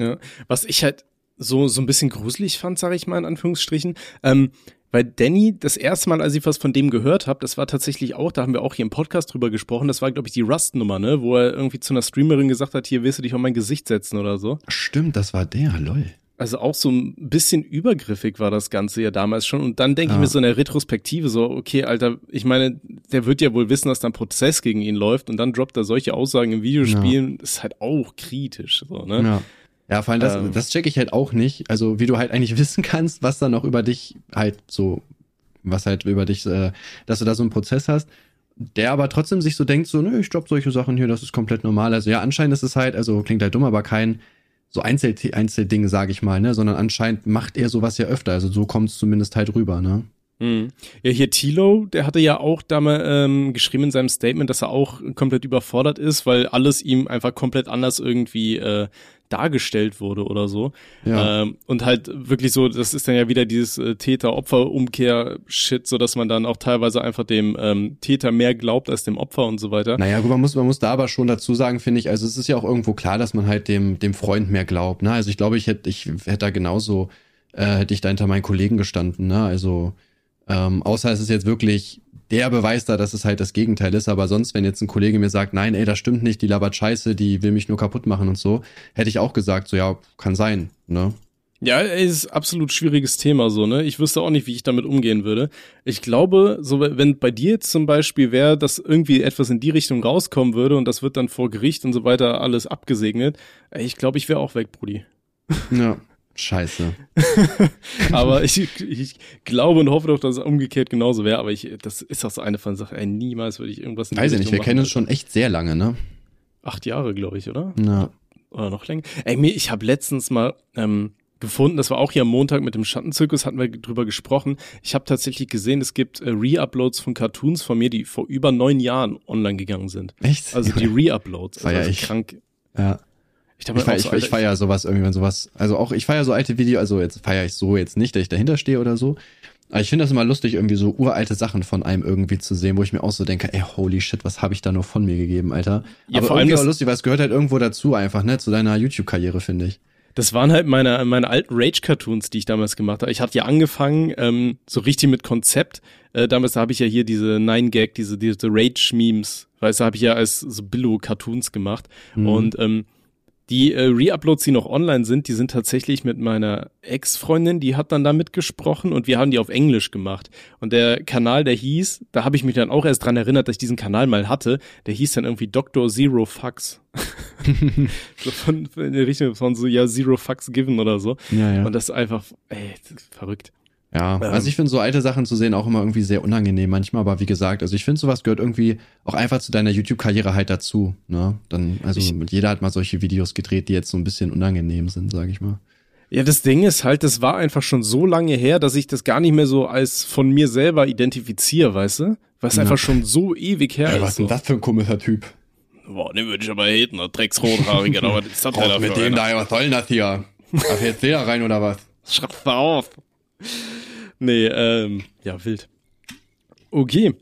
Ja, was ich halt so, so ein bisschen gruselig fand, sage ich mal in Anführungsstrichen, ähm, bei Danny, das erste Mal, als ich was von dem gehört habe, das war tatsächlich auch, da haben wir auch hier im Podcast drüber gesprochen, das war, glaube ich, die Rust-Nummer, ne? Wo er irgendwie zu einer Streamerin gesagt hat, hier willst du dich auf mein Gesicht setzen oder so. Stimmt, das war der, lol. Also auch so ein bisschen übergriffig war das Ganze ja damals schon. Und dann denke ja. ich mir so in der Retrospektive so, okay, Alter, ich meine, der wird ja wohl wissen, dass da ein Prozess gegen ihn läuft und dann droppt er solche Aussagen im Videospielen, ja. ist halt auch kritisch, so, ne? Ja. Ja, vor allem das, ähm, das check ich halt auch nicht. Also wie du halt eigentlich wissen kannst, was da noch über dich halt so, was halt über dich, äh, dass du da so einen Prozess hast, der aber trotzdem sich so denkt, so, nö, ich dropp solche Sachen hier, das ist komplett normal. Also ja, anscheinend ist es halt, also klingt halt dumm, aber kein so Einzel Einzelding, sage ich mal, ne, sondern anscheinend macht er sowas ja öfter. Also so kommt es zumindest halt rüber, ne. Hm. Ja, hier Tilo, der hatte ja auch da mal ähm, geschrieben in seinem Statement, dass er auch komplett überfordert ist, weil alles ihm einfach komplett anders irgendwie äh, dargestellt wurde oder so. Ja. Ähm, und halt wirklich so, das ist dann ja wieder dieses äh, Täter-Opfer-Umkehr-Shit, so dass man dann auch teilweise einfach dem ähm, Täter mehr glaubt als dem Opfer und so weiter. Naja, gut, man muss, man muss da aber schon dazu sagen, finde ich, also es ist ja auch irgendwo klar, dass man halt dem, dem Freund mehr glaubt. Ne? Also ich glaube, ich hätte, ich hätte da genauso, äh, hätte ich da hinter meinen Kollegen gestanden, ne? Also ähm, außer es ist jetzt wirklich der Beweis da, dass es halt das Gegenteil ist. Aber sonst, wenn jetzt ein Kollege mir sagt, nein, ey, das stimmt nicht, die labert scheiße, die will mich nur kaputt machen und so, hätte ich auch gesagt, so ja, kann sein, ne? Ja, ist absolut schwieriges Thema so, ne? Ich wüsste auch nicht, wie ich damit umgehen würde. Ich glaube, so wenn bei dir zum Beispiel wäre, dass irgendwie etwas in die Richtung rauskommen würde und das wird dann vor Gericht und so weiter alles abgesegnet, ich glaube, ich wäre auch weg, Brudi. Ja. Scheiße. aber ich, ich glaube und hoffe doch, dass es umgekehrt genauso wäre. Aber ich, das ist auch so eine von Sachen. Ey, niemals würde ich irgendwas in Weiß ich nicht, wir kennen uns schon echt sehr lange, ne? Acht Jahre, glaube ich, oder? Ja. Oder noch länger. Ey, mir, ich habe letztens mal ähm, gefunden, das war auch hier am Montag mit dem Schattenzirkus, hatten wir drüber gesprochen. Ich habe tatsächlich gesehen, es gibt äh, Re-Uploads von Cartoons von mir, die vor über neun Jahren online gegangen sind. Echt? Also die Re-Uploads. Also, also krank. Ja. Ich, ich, feier, ich, ich feier sowas irgendwie, wenn sowas, also auch, ich feier so alte Videos, also jetzt feier ich so jetzt nicht, dass ich dahinter stehe oder so. Aber ich finde das immer lustig, irgendwie so uralte Sachen von einem irgendwie zu sehen, wo ich mir auch so denke, ey, holy shit, was habe ich da nur von mir gegeben, Alter. Ja, Aber vor allem auch lustig, weil es gehört halt irgendwo dazu einfach, ne, zu deiner YouTube-Karriere, finde ich. Das waren halt meine, meine alten Rage-Cartoons, die ich damals gemacht habe. Ich hatte ja angefangen, ähm, so richtig mit Konzept. Äh, damals habe ich ja hier diese Nine-Gag, diese, diese Rage-Memes, weißt du, habe ich ja als so Billo-Cartoons gemacht. Mhm. Und ähm, die äh, Re-Uploads, die noch online sind, die sind tatsächlich mit meiner Ex-Freundin, die hat dann da mitgesprochen und wir haben die auf Englisch gemacht. Und der Kanal, der hieß, da habe ich mich dann auch erst dran erinnert, dass ich diesen Kanal mal hatte, der hieß dann irgendwie Dr. Zero Fucks. so von, in der Richtung von so, ja, Zero Fucks given oder so. Ja, ja. Und das ist einfach, ey, verrückt. Ja, ähm, also ich finde so alte Sachen zu sehen auch immer irgendwie sehr unangenehm manchmal, aber wie gesagt, also ich finde sowas gehört irgendwie auch einfach zu deiner YouTube-Karriere halt dazu, ne? Dann, also ich, jeder hat mal solche Videos gedreht, die jetzt so ein bisschen unangenehm sind, sag ich mal. Ja, das Ding ist halt, das war einfach schon so lange her, dass ich das gar nicht mehr so als von mir selber identifiziere, weißt du? Weil es ja. einfach schon so ewig her ja, ist. Was ist denn das für ein komischer Typ? Boah, den würde ich aber haten, der Drecksrothaarige, aber was ist das denn mit dem da, was soll denn das hier? Darf jetzt der rein oder was? Schreib's da auf. Nee, ähm, ja, wild. Okay.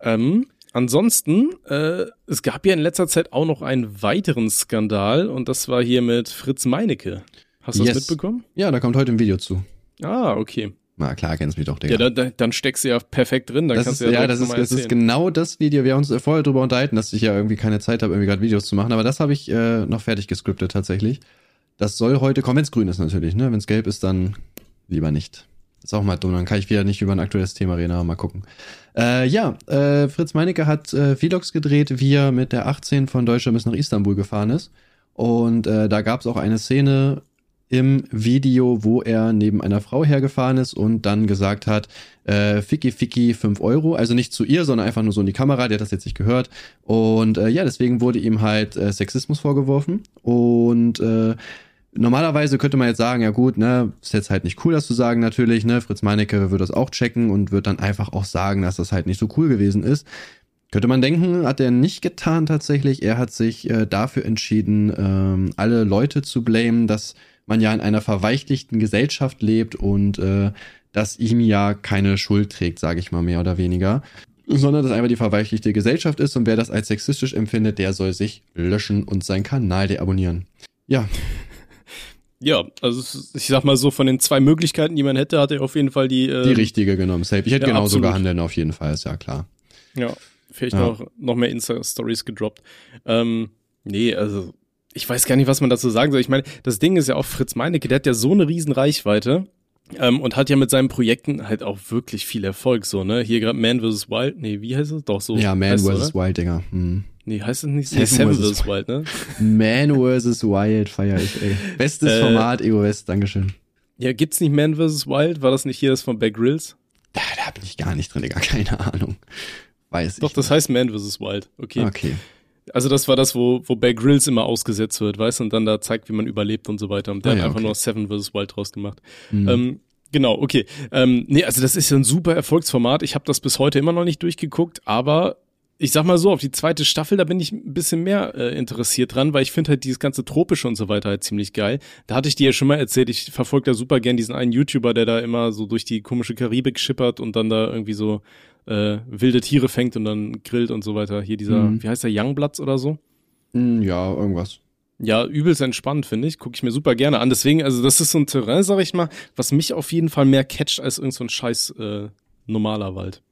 Ähm, ansonsten, äh, es gab ja in letzter Zeit auch noch einen weiteren Skandal und das war hier mit Fritz Meinecke. Hast du yes. das mitbekommen? Ja, da kommt heute ein Video zu. Ah, okay. Na klar, kennst mich doch, Digga. Ja, dann, dann steckst du ja perfekt drin, dann das kannst ist, du ja, ja das ist, das ist genau das Video. Wir haben uns vorher drüber unterhalten, dass ich ja irgendwie keine Zeit habe, irgendwie gerade Videos zu machen, aber das habe ich äh, noch fertig gescriptet tatsächlich. Das soll heute kommen, wenn es grün ist natürlich, ne? Wenn es gelb ist, dann lieber nicht. Ist auch mal dumm, dann kann ich wieder nicht über ein aktuelles Thema reden, aber mal gucken. Äh, ja, äh, Fritz Meinecke hat äh, Vlogs gedreht, wie er mit der 18 von Deutschland bis nach Istanbul gefahren ist. Und äh, da gab es auch eine Szene im Video, wo er neben einer Frau hergefahren ist und dann gesagt hat, äh, Ficky Ficky 5 Euro. Also nicht zu ihr, sondern einfach nur so in die Kamera, der hat das jetzt nicht gehört. Und äh, ja, deswegen wurde ihm halt äh, Sexismus vorgeworfen. Und äh, Normalerweise könnte man jetzt sagen, ja gut, ne, ist jetzt halt nicht cool, das zu sagen natürlich, ne, Fritz Meinecke wird das auch checken und wird dann einfach auch sagen, dass das halt nicht so cool gewesen ist. Könnte man denken, hat er nicht getan tatsächlich. Er hat sich äh, dafür entschieden, ähm, alle Leute zu blamen, dass man ja in einer verweichlichten Gesellschaft lebt und äh, dass ihm ja keine Schuld trägt, sage ich mal mehr oder weniger sondern dass einfach die verweichlichte Gesellschaft ist und wer das als sexistisch empfindet, der soll sich löschen und seinen Kanal deabonnieren. Ja, Ja, also ich sag mal so, von den zwei Möglichkeiten, die man hätte, hat er auf jeden Fall die. Äh, die richtige genommen. Safe. Ich hätte ja, genauso absolut. gehandelt, auf jeden Fall, ist ja klar. Ja, vielleicht Ja. noch, noch mehr Insta-Stories gedroppt. Ähm, nee, also ich weiß gar nicht, was man dazu sagen soll. Ich meine, das Ding ist ja auch Fritz Meinecke, der hat ja so eine riesen Reichweite. Ähm, und hat ja mit seinen Projekten halt auch wirklich viel Erfolg, so, ne? Hier gerade Man vs. Wild, nee, wie heißt es? Doch, so. ja, Man vs. Wild, Digga. Hm. Nee, heißt es nicht? Seven Seven vs. Wild, ne? Man vs. Wild feier ich, ey. Bestes Äh, Format, Ego West, Dankeschön. Ja, gibt's nicht Man vs. Wild? War das nicht hier das von Bear Grylls? Da, da bin ich gar nicht drin, Digga. Keine Ahnung. Weiß Doch, ich. das heißt Man vs. Wild. Okay. Okay. Also das war das, wo, wo Bear Grylls immer ausgesetzt wird, weißt du, und dann da zeigt, wie man überlebt und so weiter. Und der Ah, hat ja, einfach okay. nur Seven vs. Wild draus gemacht. Hm. Ähm, genau, okay. Ähm, nee, also das ist ja ein super Erfolgsformat. Ich habe das bis heute immer noch nicht durchgeguckt, aber ich sag mal so, auf die zweite Staffel, da bin ich ein bisschen mehr äh, interessiert dran, weil ich finde halt dieses ganze Tropische und so weiter halt ziemlich geil. Da hatte ich dir ja schon mal erzählt, ich verfolge da super gern diesen einen YouTuber, der da immer so durch die komische Karibik schippert und dann da irgendwie so äh, wilde Tiere fängt und dann grillt und so weiter. Hier dieser, Mhm. wie heißt der, Youngblatts oder so? Hm, ja, irgendwas. Ja, übelst entspannt, finde ich. Gucke ich mir super gerne an. Deswegen, also das ist so ein Terrain, sag ich mal, was mich auf jeden Fall mehr catcht als irgend so ein scheiß äh, normaler Wald.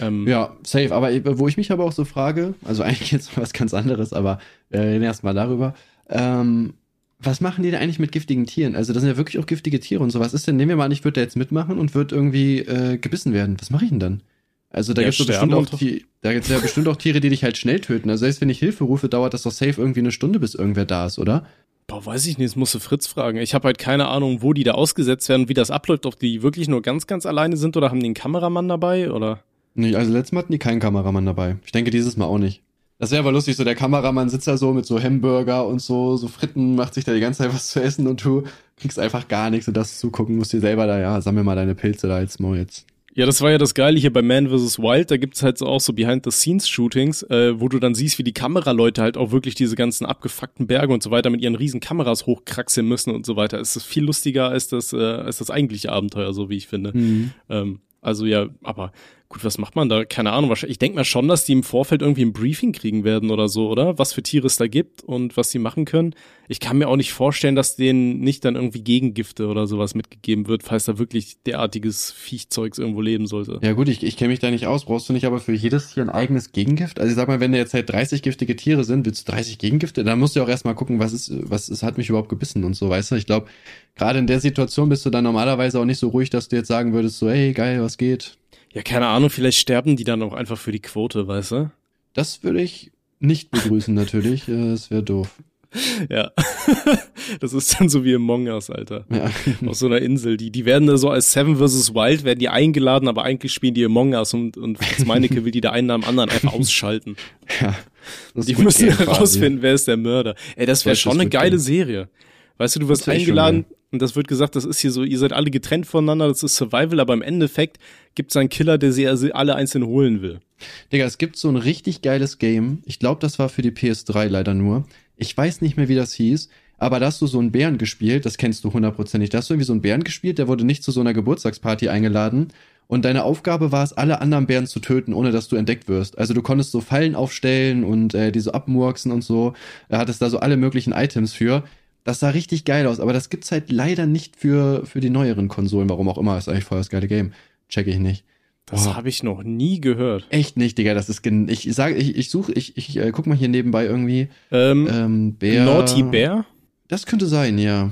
Ähm, Ja, safe. Aber wo ich mich aber auch so frage, also eigentlich jetzt was ganz anderes, aber äh, reden erst mal darüber. Ähm, was machen die denn eigentlich mit giftigen Tieren? Also das sind ja wirklich auch giftige Tiere und so. Was ist denn, nehmen wir mal an, ich würde da jetzt mitmachen und würde irgendwie äh, gebissen werden. Was mache ich denn dann? Also da Ja, doch sterben bestimmt auch, Ti- da gibt's ja bestimmt auch Tiere, die dich halt schnell töten. Also selbst wenn ich Hilfe rufe, dauert das doch safe irgendwie eine Stunde, bis irgendwer da ist, oder? Boah, weiß ich nicht, das musst du Fritz fragen. Ich habe halt keine Ahnung, wo die da ausgesetzt werden, wie das abläuft, ob die wirklich nur ganz, ganz alleine sind oder haben die einen Kameramann dabei oder? Nee, also letztes Mal hatten die keinen Kameramann dabei. Ich denke dieses Mal auch nicht. Das wäre aber lustig, so der Kameramann sitzt da so mit so Hamburger und so, so Fritten, macht sich da die ganze Zeit was zu essen und du kriegst einfach gar nichts und das zugucken, musst dir selber da, ja, sammel mal deine Pilze da jetzt mal jetzt. Ja, das war ja das Geile hier bei Man vs. Wild. Da gibt's halt so auch so Behind-the-Scenes-Shootings, äh, wo du dann siehst, wie die Kameraleute halt auch wirklich diese ganzen abgefuckten Berge und so weiter mit ihren riesen Kameras hochkraxeln müssen und so weiter. Es ist viel lustiger als das, äh, als das eigentliche Abenteuer, so wie ich finde. Ähm, also ja, aber gut, was macht man da? Keine Ahnung. Ich denke mal schon, dass die im Vorfeld irgendwie ein Briefing kriegen werden oder so, oder? Was für Tiere es da gibt und was sie machen können. Ich kann mir auch nicht vorstellen, dass denen nicht dann irgendwie Gegengifte oder sowas mitgegeben wird, falls da wirklich derartiges Viechzeugs irgendwo leben sollte. Ja gut, ich, ich kenne mich da nicht aus. Brauchst du nicht aber für jedes Tier ein eigenes Gegengift? Also ich sag mal, wenn da jetzt halt 30 giftige Tiere sind, willst du 30 Gegengifte? Dann musst du auch erstmal gucken, was ist, was ist, hat mich überhaupt gebissen und so, weißt du? Ich glaube, gerade in der Situation bist du dann normalerweise auch nicht so ruhig, dass du jetzt sagen würdest, so, hey, geil, was geht? Ja, keine Ahnung, vielleicht sterben die dann auch einfach für die Quote, weißt du? Das würde ich nicht begrüßen, natürlich. Äh, Das wäre doof. Ja. das ist dann so wie Among Us, Alter. Ja. Auf so einer Insel. Die, die werden da so als Seven vs. Wild, werden die eingeladen, aber eigentlich spielen die Among Us und, und Fritz Meinecke will die da einen nach dem anderen einfach ausschalten. ja. Die müssen herausfinden, wer ist der Mörder. Ey, das wäre schon eine geile Game. Serie. Weißt du, du wirst eingeladen und das wird gesagt, das ist hier so, ihr seid alle getrennt voneinander, das ist Survival, aber im Endeffekt gibt's einen Killer, der sie also alle einzeln holen will. Digga, es gibt so ein richtig geiles Game. Ich glaube, das war für die PS3 leider nur. Ich weiß nicht mehr, wie das hieß. Aber da hast du so einen Bären gespielt, das kennst du hundertprozentig. Da hast du irgendwie so einen Bären gespielt, der wurde nicht zu so einer Geburtstagsparty eingeladen. Und deine Aufgabe war es, alle anderen Bären zu töten, ohne dass du entdeckt wirst. Also du konntest so Fallen aufstellen und äh, die so abmurksen und so. Da hattest da so alle möglichen Items für. Das sah richtig geil aus, aber das gibt's halt leider nicht für, für die neueren Konsolen. Warum auch immer, ist eigentlich voll das geile Game. Check ich nicht. Das Boah. habe ich noch nie gehört. Echt nicht, Digga, das ist gen ich sage ich ich suche ich ich äh, guck mal hier nebenbei irgendwie Ähm, ähm, Bär Naughty Bear? Das könnte sein, ja.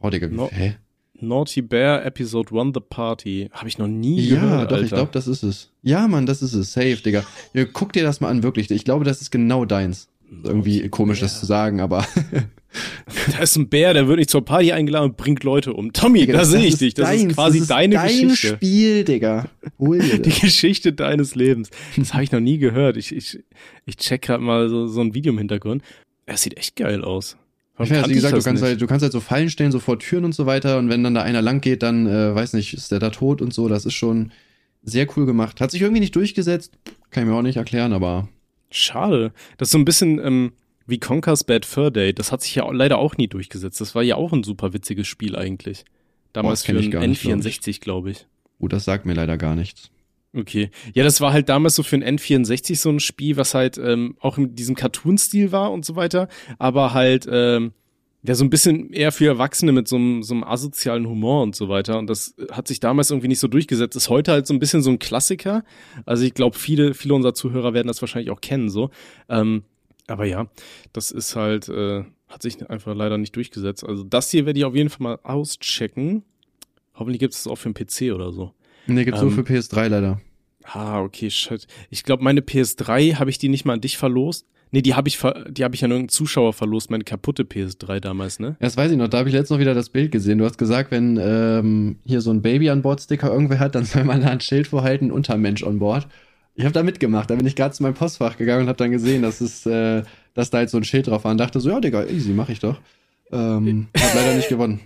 Oh, Digga, No- hä? Naughty Bear Episode 1 The Party. Habe ich noch nie Ja, gehört. doch, Alter. ich glaube, das ist es. Ja, Mann, das ist es. Safe, Digga. Ja, guck dir das mal an, wirklich. Ich glaube, das ist genau deins. Irgendwie komisch, das zu sagen, aber Da ist ein Bär, der wird nicht zur Party eingeladen und bringt Leute um. Tommy, Digga, da sehe ich dich. Das deins, ist quasi das ist deine dein Geschichte. Spiel, Digga. Hol dir Die das. Geschichte deines Lebens. Das habe ich noch nie gehört. Ich, ich, ich check gerade mal so, so ein Video im Hintergrund. Es sieht echt geil aus. Warum Ich weiß, kannte wie gesagt, du kannst, nicht? halt, du kannst halt so Fallen stellen, so vor Türen und so weiter. Und wenn dann da einer lang geht, dann, äh, weiß nicht, ist der da tot und so. Das ist schon sehr cool gemacht. Hat sich irgendwie nicht durchgesetzt. Kann ich mir auch nicht erklären, aber Schade. Das ist so ein bisschen ähm, wie Conker's Bad Fur Day. Das hat sich ja leider auch nie durchgesetzt. Das war ja auch ein super witziges Spiel eigentlich. Damals kenn für ich ein gar nicht, glaub N64, glaube ich. gut, das sagt mir leider gar nichts. Okay. Ja, das war halt damals so für ein N64 so ein Spiel, was halt ähm, auch in diesem Cartoon-Stil war und so weiter, aber halt ähm, ja, so ein bisschen eher für Erwachsene mit so einem, so einem asozialen Humor und so weiter. Und das hat sich damals irgendwie nicht so durchgesetzt. Ist heute halt so ein bisschen so ein Klassiker. Also ich glaube, viele, viele unserer Zuhörer werden das wahrscheinlich auch kennen, so. Ähm, aber ja, das ist halt, äh, hat sich einfach leider nicht durchgesetzt. Also das hier werde ich auf jeden Fall mal auschecken. Hoffentlich gibt es das auch für den PC oder so. Nee, gibt's Ähm, nur für PS3 leider. Ah, okay, shit. Ich glaube, meine PS3 habe ich die nicht mal an dich verlost. Nee, die habe ich, habe ich an irgendeinen Zuschauer verlost, meine kaputte PS3 damals, ne? Ja, Das weiß ich noch, da habe ich letztens noch wieder das Bild gesehen. Du hast gesagt, wenn ähm, hier so ein Baby an Bord Sticker irgendwer hat, dann soll man da ein Schild vorhalten, Untermensch on Board. Ich habe da mitgemacht, da bin ich gerade zu meinem Postfach gegangen und habe dann gesehen, dass es, äh, dass da halt so ein Schild drauf war und dachte so, ja, Digga, easy, mach ich doch. Ähm, hab leider nicht gewonnen.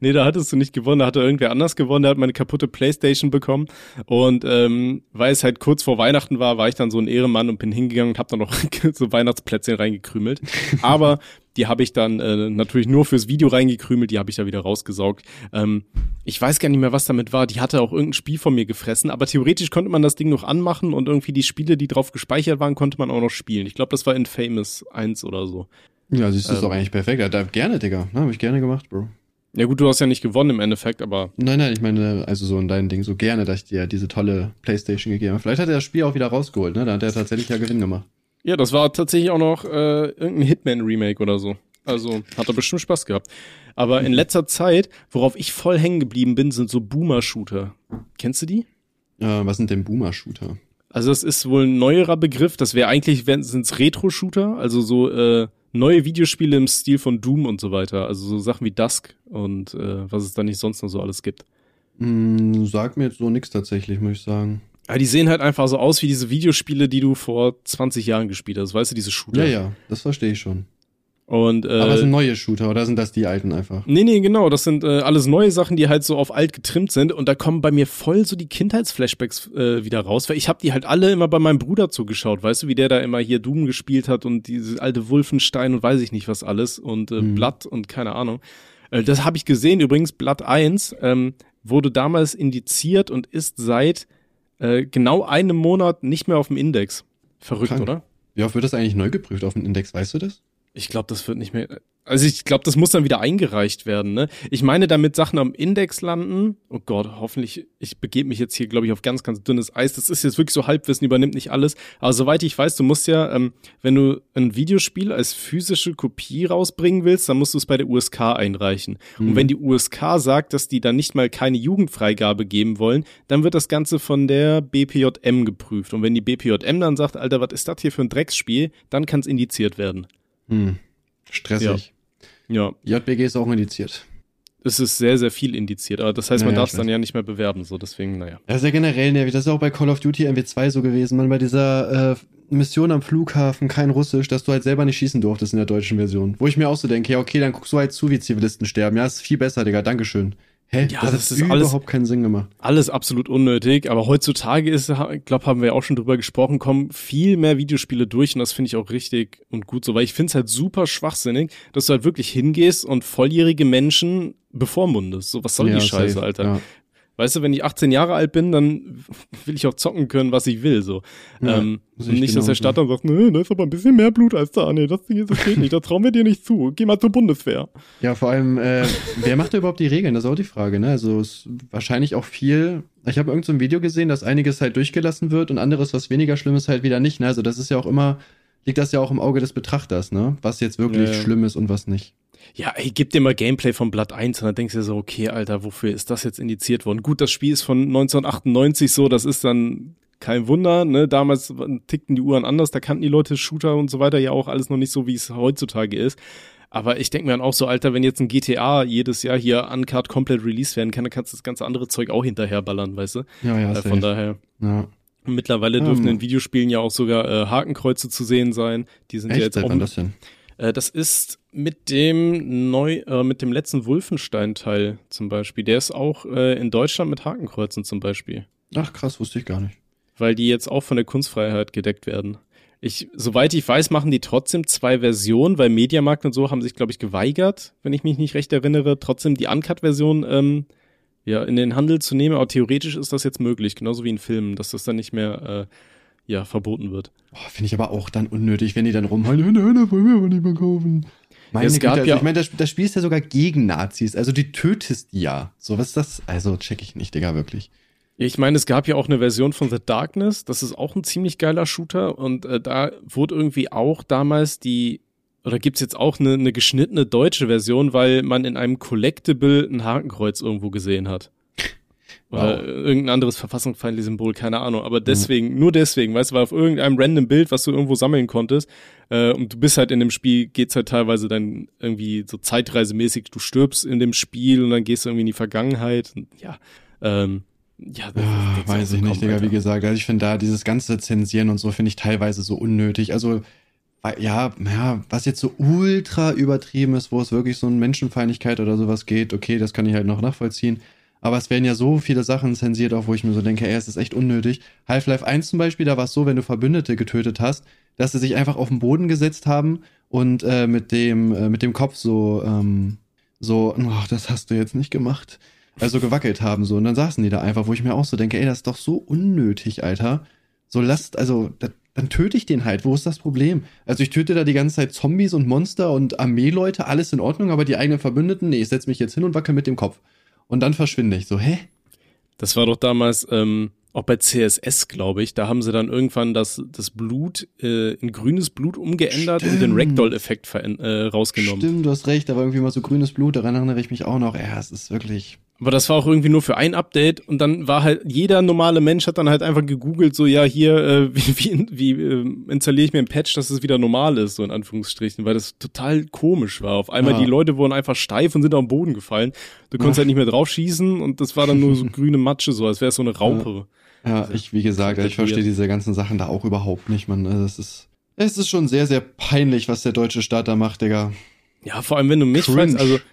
Nee, da hattest du nicht gewonnen, da hatte irgendwer anders gewonnen, der hat meine kaputte Playstation bekommen. Und ähm, weil es halt kurz vor Weihnachten war, war ich dann so ein Ehrenmann und bin hingegangen und habe dann noch so Weihnachtsplätzchen reingekrümelt. Aber die habe ich dann äh, natürlich nur fürs Video reingekrümelt, die habe ich da wieder rausgesaugt. Ähm, ich weiß gar nicht mehr, was damit war. Die hatte auch irgendein Spiel von mir gefressen, aber theoretisch konnte man das Ding noch anmachen und irgendwie die Spiele, die drauf gespeichert waren, konnte man auch noch spielen. Ich glaube, das war Infamous 1 oder so. Ja, siehst du, ist Ähm. doch eigentlich perfekt. Da, gerne, Digga. Ne, hab ich gerne gemacht, Bro. Ja gut, du hast ja nicht gewonnen im Endeffekt, aber Nein, nein, ich meine, also so in deinem Ding, so gerne, dass ich dir diese tolle Playstation gegeben habe. Vielleicht hat er das Spiel auch wieder rausgeholt, ne? Da hat er tatsächlich ja Gewinn gemacht. Ja, das war tatsächlich auch noch äh, irgendein Hitman-Remake oder so. Also hat er bestimmt Spaß gehabt. Aber in letzter Zeit, worauf ich voll hängen geblieben bin, sind so Boomer-Shooter. Kennst du die? Äh, was sind denn Boomer-Shooter? Also das ist wohl ein neuerer Begriff. Das wäre eigentlich, sind es Retro-Shooter, also so äh, neue Videospiele im Stil von Doom und so weiter. Also so Sachen wie Dusk und äh, was es da nicht sonst noch so alles gibt. Hm, sagt mir jetzt so nix tatsächlich, muss ich sagen. Aber die sehen halt einfach so aus wie diese Videospiele, die du vor 20 Jahren gespielt hast. Weißt du, diese Shooter. Ja, ja, das verstehe ich schon. Und, äh, Aber sind neue Shooter oder sind das die alten einfach? Nee, nee, genau. Das sind äh, alles neue Sachen, die halt so auf alt getrimmt sind. Und da kommen bei mir voll so die Kindheitsflashbacks äh, wieder raus, weil ich habe die halt alle immer bei meinem Bruder zugeschaut. Weißt du, wie der da immer hier Doom gespielt hat und diese alte Wolfenstein und weiß ich nicht was alles und äh, Mhm. Blood und keine Ahnung. Äh, das habe ich gesehen übrigens. Blood 1 ähm, wurde damals indiziert und ist seit äh, genau einem Monat nicht mehr auf dem Index. Verrückt, Krank. oder? Wie oft wird das eigentlich neu geprüft auf dem Index, weißt du das? Ich glaube, das wird nicht mehr. Also ich glaube, das muss dann wieder eingereicht werden. Ne? Ich meine, damit Sachen am Index landen. Oh Gott, hoffentlich. Ich begebe mich jetzt hier, glaube ich, auf ganz, ganz dünnes Eis. Das ist jetzt wirklich so Halbwissen, übernimmt nicht alles. Aber soweit ich weiß, du musst ja, ähm, wenn du ein Videospiel als physische Kopie rausbringen willst, dann musst du es bei der USK einreichen. Und wenn die USK sagt, dass die dann nicht mal keine Jugendfreigabe geben wollen, dann wird das Ganze von der BPJM geprüft. Und wenn die BPJM dann sagt, Alter, was ist das hier für ein Drecksspiel, dann kann es indiziert werden. Hm. Stressig. Ja, JBG ist auch indiziert. es ist sehr, sehr viel indiziert. Aber das heißt, man Naja, darf ich es dann ja nicht mehr bewerben. So, deswegen, naja. Das ist ja generell nervig. Das ist auch bei Call of Duty MW2 so gewesen. Man bei dieser äh, Mission am Flughafen, kein Russisch, dass du halt selber nicht schießen durftest in der deutschen Version. Wo ich mir auch so denke, ja, okay, dann guckst du halt zu, wie Zivilisten sterben. Ja, ist viel besser, Digga. Dankeschön. Hä? Ja, das, das hat ist überhaupt alles- keinen Sinn gemacht. Alles absolut unnötig. Aber heutzutage ist, ich glaube, haben wir auch schon drüber gesprochen, kommen viel mehr Videospiele durch. Und das finde ich auch richtig und gut so. Weil ich finde es halt super schwachsinnig, dass du halt wirklich hingehst und volljährige Menschen bevormundest. So, was soll ja, die Scheiße, safe. Alter? Ja. Weißt du, wenn ich 18 Jahre alt bin, dann will ich auch zocken können, was ich will, so. Ja, ähm, nicht, dass der. Staat dann sagt, nö, da ist aber ein bisschen mehr Blut als da. Nee, das Ding ist, geht nicht, das trauen wir dir nicht zu. Geh mal zur Bundeswehr. Ja, vor allem, äh, wer macht da überhaupt die Regeln? Das ist auch die Frage, ne? Also ist wahrscheinlich auch viel. Ich habe irgend so ein Video gesehen, dass einiges halt durchgelassen wird und anderes, was weniger schlimm ist, halt wieder nicht. Ne? Also das ist ja auch immer, liegt das ja auch im Auge des Betrachters, ne? Was jetzt wirklich Ja, ja. schlimm ist und was nicht. Ja, ey, gib dir mal Gameplay von Blood 1 und dann denkst du dir so, okay, Alter, wofür ist das jetzt indiziert worden? Gut, das Spiel ist von 1998 so, das ist dann kein Wunder, ne? Damals tickten die Uhren anders, da kannten die Leute Shooter und so weiter ja auch alles noch nicht so, wie es heutzutage ist. Aber ich denke mir dann auch so, Alter, wenn jetzt ein GTA jedes Jahr hier uncut komplett released werden kann, dann kannst du das ganze andere Zeug auch hinterherballern, weißt du? Ja, ja, äh, von daher. Ja. Mittlerweile Ja, dürfen in Videospielen ja auch sogar äh, Hakenkreuze zu sehen sein. Die sind ja Echt? jetzt Seit auch wann das denn? Äh, das ist mit dem neu, äh, mit dem letzten Wolfenstein-Teil zum Beispiel. Der ist auch äh, in Deutschland mit Hakenkreuzen zum Beispiel. Ach krass, wusste ich gar nicht. Weil die jetzt auch von der Kunstfreiheit gedeckt werden. Ich, soweit ich weiß, machen die trotzdem zwei Versionen, weil Mediamarkt und so haben sich, glaube ich, geweigert, wenn ich mich nicht recht erinnere, trotzdem die Uncut-Version ähm, ja, in den Handel zu nehmen. Aber theoretisch ist das jetzt möglich, genauso wie in Filmen, dass das dann nicht mehr äh, ja, verboten wird. Boah, Finde ich aber auch dann unnötig, wenn die dann rumheulen, nein, nein, das wollen wir aber nicht mehr kaufen. Meine es Güte, gab also ja- ich meine, das, das spielst ja sogar gegen Nazis. Also die tötest die ja. So, was ist das? Also check ich nicht, Digga, wirklich. Ich meine, es gab ja auch eine Version von The Darkness, das ist auch ein ziemlich geiler Shooter und äh, da wurde irgendwie auch damals die, oder gibt's jetzt auch eine, eine geschnittene deutsche Version, weil man in einem Collectible ein Hakenkreuz irgendwo gesehen hat. Oder Wow. irgendein anderes verfassungsfeindliches Symbol, keine Ahnung. Aber deswegen, nur deswegen, weißt du, war auf irgendeinem random Bild, was du irgendwo sammeln konntest. Äh, und du bist halt in dem Spiel, geht's halt teilweise dann irgendwie so zeitreisemäßig, du stirbst in dem Spiel und dann gehst du irgendwie in die Vergangenheit. Und ja, ähm, ja, das- Ah, das- weiß ich nicht, Digga, wie gesagt. Also ich finde da dieses ganze Zensieren und so finde ich teilweise so unnötig. Also, weil- ja, ja, was jetzt so ultra übertrieben ist, wo es wirklich so um Menschenfeindlichkeit oder sowas geht, okay, das kann ich halt noch nachvollziehen. Aber es werden ja so viele Sachen zensiert, auch wo ich mir so denke, ey, es ist echt unnötig. Half-Life 1 zum Beispiel, da war es so, wenn du Verbündete getötet hast, dass sie sich einfach auf den Boden gesetzt haben und äh, mit dem äh, mit dem Kopf so ähm, so, ach, das hast du jetzt nicht gemacht. Also gewackelt haben so und dann saßen die da einfach, wo ich mir auch so denke, ey, das ist doch so unnötig, Alter. So lasst, also da, dann töte ich den halt. Wo ist das Problem? Also ich töte da die ganze Zeit Zombies und Monster und Armeeleute, alles in Ordnung, aber die eigenen Verbündeten, nee, ich setz mich jetzt hin und wackel mit dem Kopf. Und dann verschwinde ich so, hä? Das war doch damals ähm, auch bei CSS, glaube ich. Da haben sie dann irgendwann das, das Blut äh, in grünes Blut umgeändert und den Stimmt. Ragdoll-Effekt äh, rausgenommen. Stimmt, du hast recht, da war irgendwie mal so grünes Blut, daran erinnere ich mich auch noch. Ja, es ist wirklich. Aber das war auch irgendwie nur für ein Update und dann war halt jeder normale Mensch hat dann halt einfach gegoogelt so ja hier äh, wie wie, wie äh, installiere ich mir ein Patch, dass es wieder normal ist so in Anführungsstrichen, weil das total komisch war. Auf einmal Ja. die Leute wurden einfach steif und sind auf den Boden gefallen. Du konntest Ja. halt nicht mehr drauf schießen und das war dann nur so grüne Matsche so, als wäre es so eine Raupe. Ja, Also, ich, wie gesagt, ich verstehe diese ganzen Sachen da auch überhaupt nicht, man. Also es ist. Es ist schon sehr, sehr peinlich, was der deutsche Staat da macht, Digga. Ja, vor allem wenn du mich Cringe. fragst, also Das-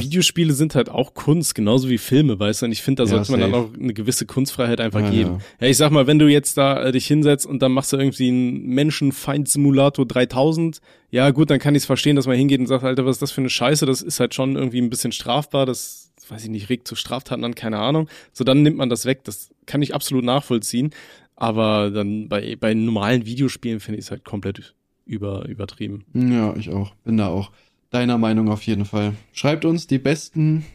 Videospiele sind halt auch Kunst, genauso wie Filme, weißt du? Und ich finde, da Ja, sollte man dann safe. auch eine gewisse Kunstfreiheit einfach Ja, geben. Ja. ich sag mal, wenn du jetzt da äh, dich hinsetzt und dann machst du irgendwie einen Menschenfeind-Simulator 3000, ja gut, dann kann ich es verstehen, dass man hingeht und sagt, Alter, was ist das für eine Scheiße? Das ist halt schon irgendwie ein bisschen strafbar, das, weiß ich nicht, regt zu Straftaten an, keine Ahnung. So, dann nimmt man das weg, das kann ich absolut nachvollziehen. Aber dann bei, bei normalen Videospielen finde ich es halt komplett über, übertrieben. Ja, ich auch. Bin da auch deiner Meinung auf jeden Fall. Schreibt uns die besten.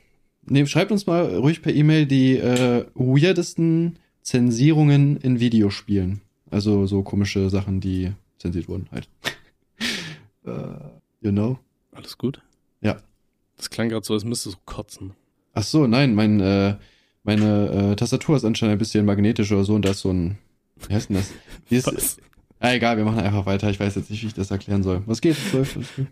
Nee, schreibt uns mal ruhig per E-Mail die äh, weirdesten Zensierungen in Videospielen. Also so komische Sachen, die zensiert wurden halt. äh, you know? Alles gut? Ja. Das klang gerade so, als müsstest du kotzen. Ach so, nein, mein, äh, meine äh, Tastatur ist anscheinend ein bisschen magnetisch oder so und da ist so ein. Wie heißt denn das? Wie ist, Was? ah, egal, wir machen einfach weiter. Ich weiß jetzt nicht, wie ich das erklären soll. Was geht? Zwölf, alles gut.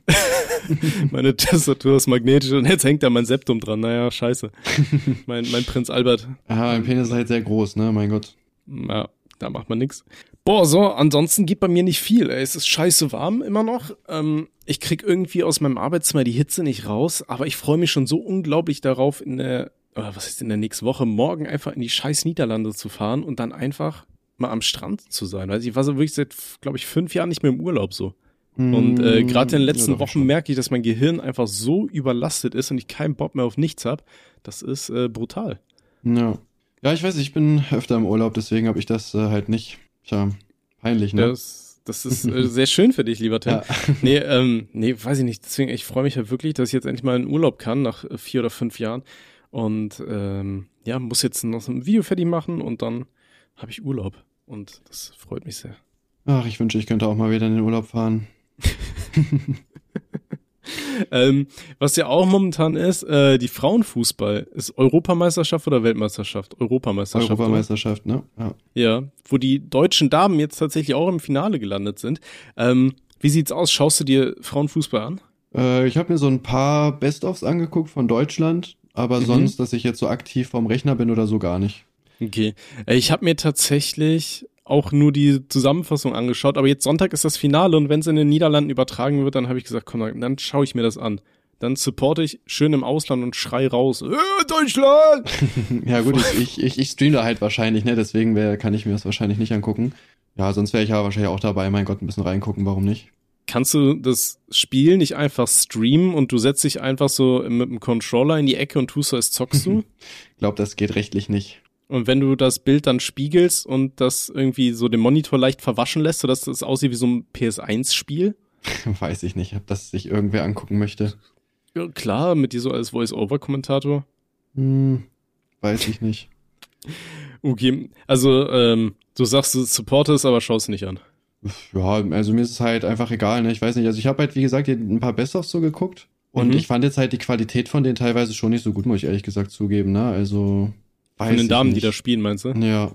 Meine Tastatur ist magnetisch und jetzt hängt da mein Septum dran. Naja, scheiße. mein, mein Prinz Albert. Ah, mein Penis ist halt sehr groß, ne? Mein Gott. Ja, da macht man nix. Boah, so, ansonsten geht bei mir nicht viel. Ey. Es ist scheiße warm immer noch. Ähm, ich krieg irgendwie aus meinem Arbeitszimmer die Hitze nicht raus, aber ich freue mich schon so unglaublich darauf, in der, oder was ist in der nächsten Woche, morgen einfach in die scheiß Niederlande zu fahren und dann einfach mal am Strand zu sein. Weiß ich war so wirklich seit, glaube ich, fünf Jahren nicht mehr im Urlaub so. Und äh, gerade in den letzten Ja, Wochen merke ich, dass mein Gehirn einfach so überlastet ist und ich keinen Bock mehr auf nichts hab. Das ist äh, brutal. Ja. Ja, ich weiß, ich bin öfter im Urlaub, deswegen habe ich das äh, halt nicht. Tja, peinlich, ne? Das, das ist äh, sehr schön für dich, lieber Tim. ja. Nee, ähm, nee, weiß ich nicht. Deswegen, ich freue mich ja wirklich, dass ich jetzt endlich mal in Urlaub kann, nach äh, vier oder fünf Jahren. Und ähm, ja, muss jetzt noch so ein Video fertig machen und dann habe ich Urlaub. Und das freut mich sehr. Ach, ich wünsche, ich könnte auch mal wieder in den Urlaub fahren. Ähm, was ja auch momentan ist, äh, die Frauenfußball. Ist Europameisterschaft oder Weltmeisterschaft? Europameisterschaft. oder? Europameisterschaft, ne? Ja. Ja, wo die deutschen Damen jetzt tatsächlich auch im Finale gelandet sind. Ähm, wie sieht's aus? Schaust du dir Frauenfußball an? Äh, ich habe mir so ein paar Best-ofs angeguckt von Deutschland, aber Mhm. sonst, dass ich jetzt so aktiv vorm Rechner bin oder so, gar nicht. Okay. Äh, Ich habe mir tatsächlich auch nur die Zusammenfassung angeschaut, aber jetzt Sonntag ist das Finale und wenn es in den Niederlanden übertragen wird, dann habe ich gesagt, komm, dann- dann schaue ich mir das an. Dann supporte ich schön im Ausland und schrei raus, äh, Deutschland! ja, gut, ich, ich, ich, ich stream da halt wahrscheinlich, ne? Deswegen wär, kann ich mir das wahrscheinlich nicht angucken. Ja, sonst wäre ich ja wahrscheinlich auch dabei. Mein Gott, ein bisschen reingucken, warum nicht? Kannst du das Spiel nicht einfach streamen und du setzt dich einfach so mit dem Controller in die Ecke und tust so, als zockst du? Ich glaube, das geht rechtlich nicht. Und wenn du das Bild dann spiegelst und das irgendwie so den Monitor leicht verwaschen lässt, sodass das aussieht wie so ein PS1-Spiel, Weiß ich nicht, ob das sich irgendwer angucken möchte. Ja, klar, mit dir so als Voice-Over-Kommentator. Hm, weiß ich nicht. Okay, also ähm, du sagst, du supportest, aber schaust nicht an. Ja, also mir ist es halt einfach egal, ne? Ich weiß nicht. Also ich habe halt, wie gesagt, ein paar Best-ofs so geguckt. Und Mhm. ich fand jetzt halt die Qualität von denen teilweise schon nicht so gut, muss ich ehrlich gesagt zugeben, ne? Also. Weiß Von den Damen, die nicht. da spielen, meinst du? Ja,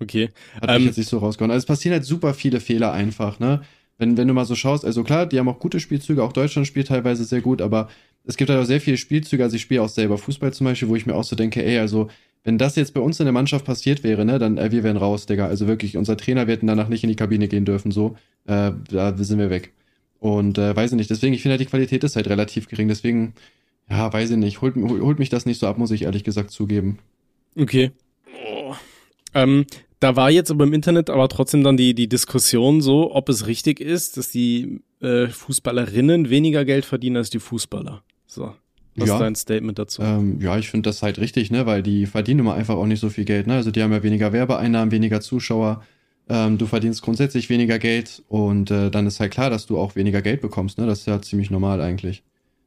Okay. hat mich Ähm, jetzt nicht so rausgehauen. Also es passieren halt super viele Fehler einfach, ne? Wenn, wenn du mal so schaust, also klar, die haben auch gute Spielzüge, auch Deutschland spielt teilweise sehr gut, aber es gibt halt auch sehr viele Spielzüge, also ich spiele auch selber Fußball zum Beispiel, wo ich mir auch so denke, ey, also wenn das jetzt bei uns in der Mannschaft passiert wäre, ne, dann äh, wir wären raus, Digga. Also wirklich, unser Trainer wir hätten danach nicht in die Kabine gehen dürfen, so, äh, da sind wir weg. Und äh, weiß ich nicht, deswegen, ich finde halt, die Qualität ist halt relativ gering, deswegen, ja, weiß ich nicht, holt, hol- holt mich das nicht so ab, muss ich ehrlich gesagt zugeben. Okay. Oh. Ähm, da war jetzt aber im Internet aber trotzdem dann die, die Diskussion so, ob es richtig ist, dass die äh, Fußballerinnen weniger Geld verdienen als die Fußballer. So. Was Ja. ist dein Statement dazu? Ähm, ja, ich finde das halt richtig, ne, weil die verdienen immer einfach auch nicht so viel Geld, ne? Also die haben ja weniger Werbeeinnahmen, weniger Zuschauer. Ähm, du verdienst grundsätzlich weniger Geld und äh, dann ist halt klar, dass du auch weniger Geld bekommst, ne? Das ist ja ziemlich normal eigentlich.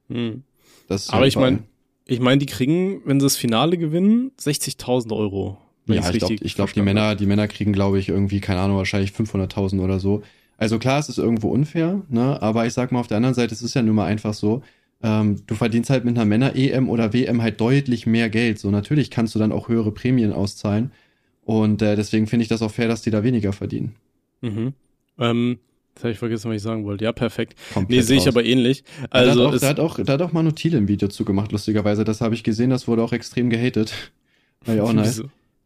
Hm. Aber halt ich meine. Ich meine, die kriegen, wenn sie das Finale gewinnen, 60.000 Euro. ja, ich glaube, glaub, die Männer, die Männer kriegen, glaube ich, irgendwie, keine Ahnung, wahrscheinlich 500.000 oder so. Also klar, es ist irgendwo unfair, ne? Aber ich sag mal, auf der anderen Seite, es ist ja nun mal einfach so, ähm, du verdienst halt mit einer Männer-EM oder WM halt deutlich mehr Geld. So, natürlich kannst du dann auch höhere Prämien auszahlen. Und äh, deswegen finde ich das auch fair, dass die da weniger verdienen. Mhm. Ähm, jetzt habe ich vergessen, was ich sagen wollte. Ja, perfekt. Komplett Nee, sehe ich raus. aber ähnlich. Also, da, hat auch, da, hat auch, da hat auch Manu Thiele ein Video zugemacht, lustigerweise. Das habe ich gesehen, das wurde auch extrem gehatet. War ja auch nice.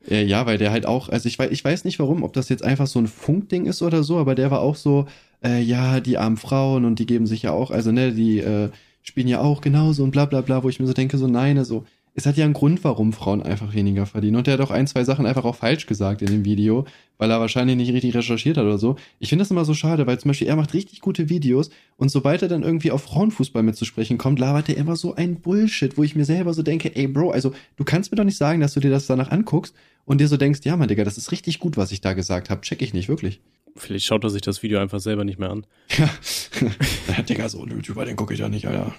Ja, ja, weil der halt auch, also ich weiß, ich weiß nicht warum, ob das jetzt einfach so ein Funkding ist oder so, aber der war auch so, äh, ja, die armen Frauen und die geben sich ja auch, also ne, die äh, spielen ja auch genauso und bla bla bla, wo ich mir so denke, so nein, also es hat ja einen Grund, warum Frauen einfach weniger verdienen. Und der hat auch ein, zwei Sachen einfach auch falsch gesagt in dem Video, weil er wahrscheinlich nicht richtig recherchiert hat oder so. Ich finde das immer so schade, weil zum Beispiel er macht richtig gute Videos und sobald er dann irgendwie auf Frauenfußball mitzusprechen kommt, labert er immer so ein Bullshit, wo ich mir selber so denke, ey Bro, also du kannst mir doch nicht sagen, dass du dir das danach anguckst und dir so denkst, ja Mann, Digga, das ist richtig gut, was ich da gesagt habe. Check ich nicht, wirklich. Vielleicht schaut er sich das Video einfach selber nicht mehr an. Ja, Digga, so ein YouTuber, den gucke ich ja nicht, Alter.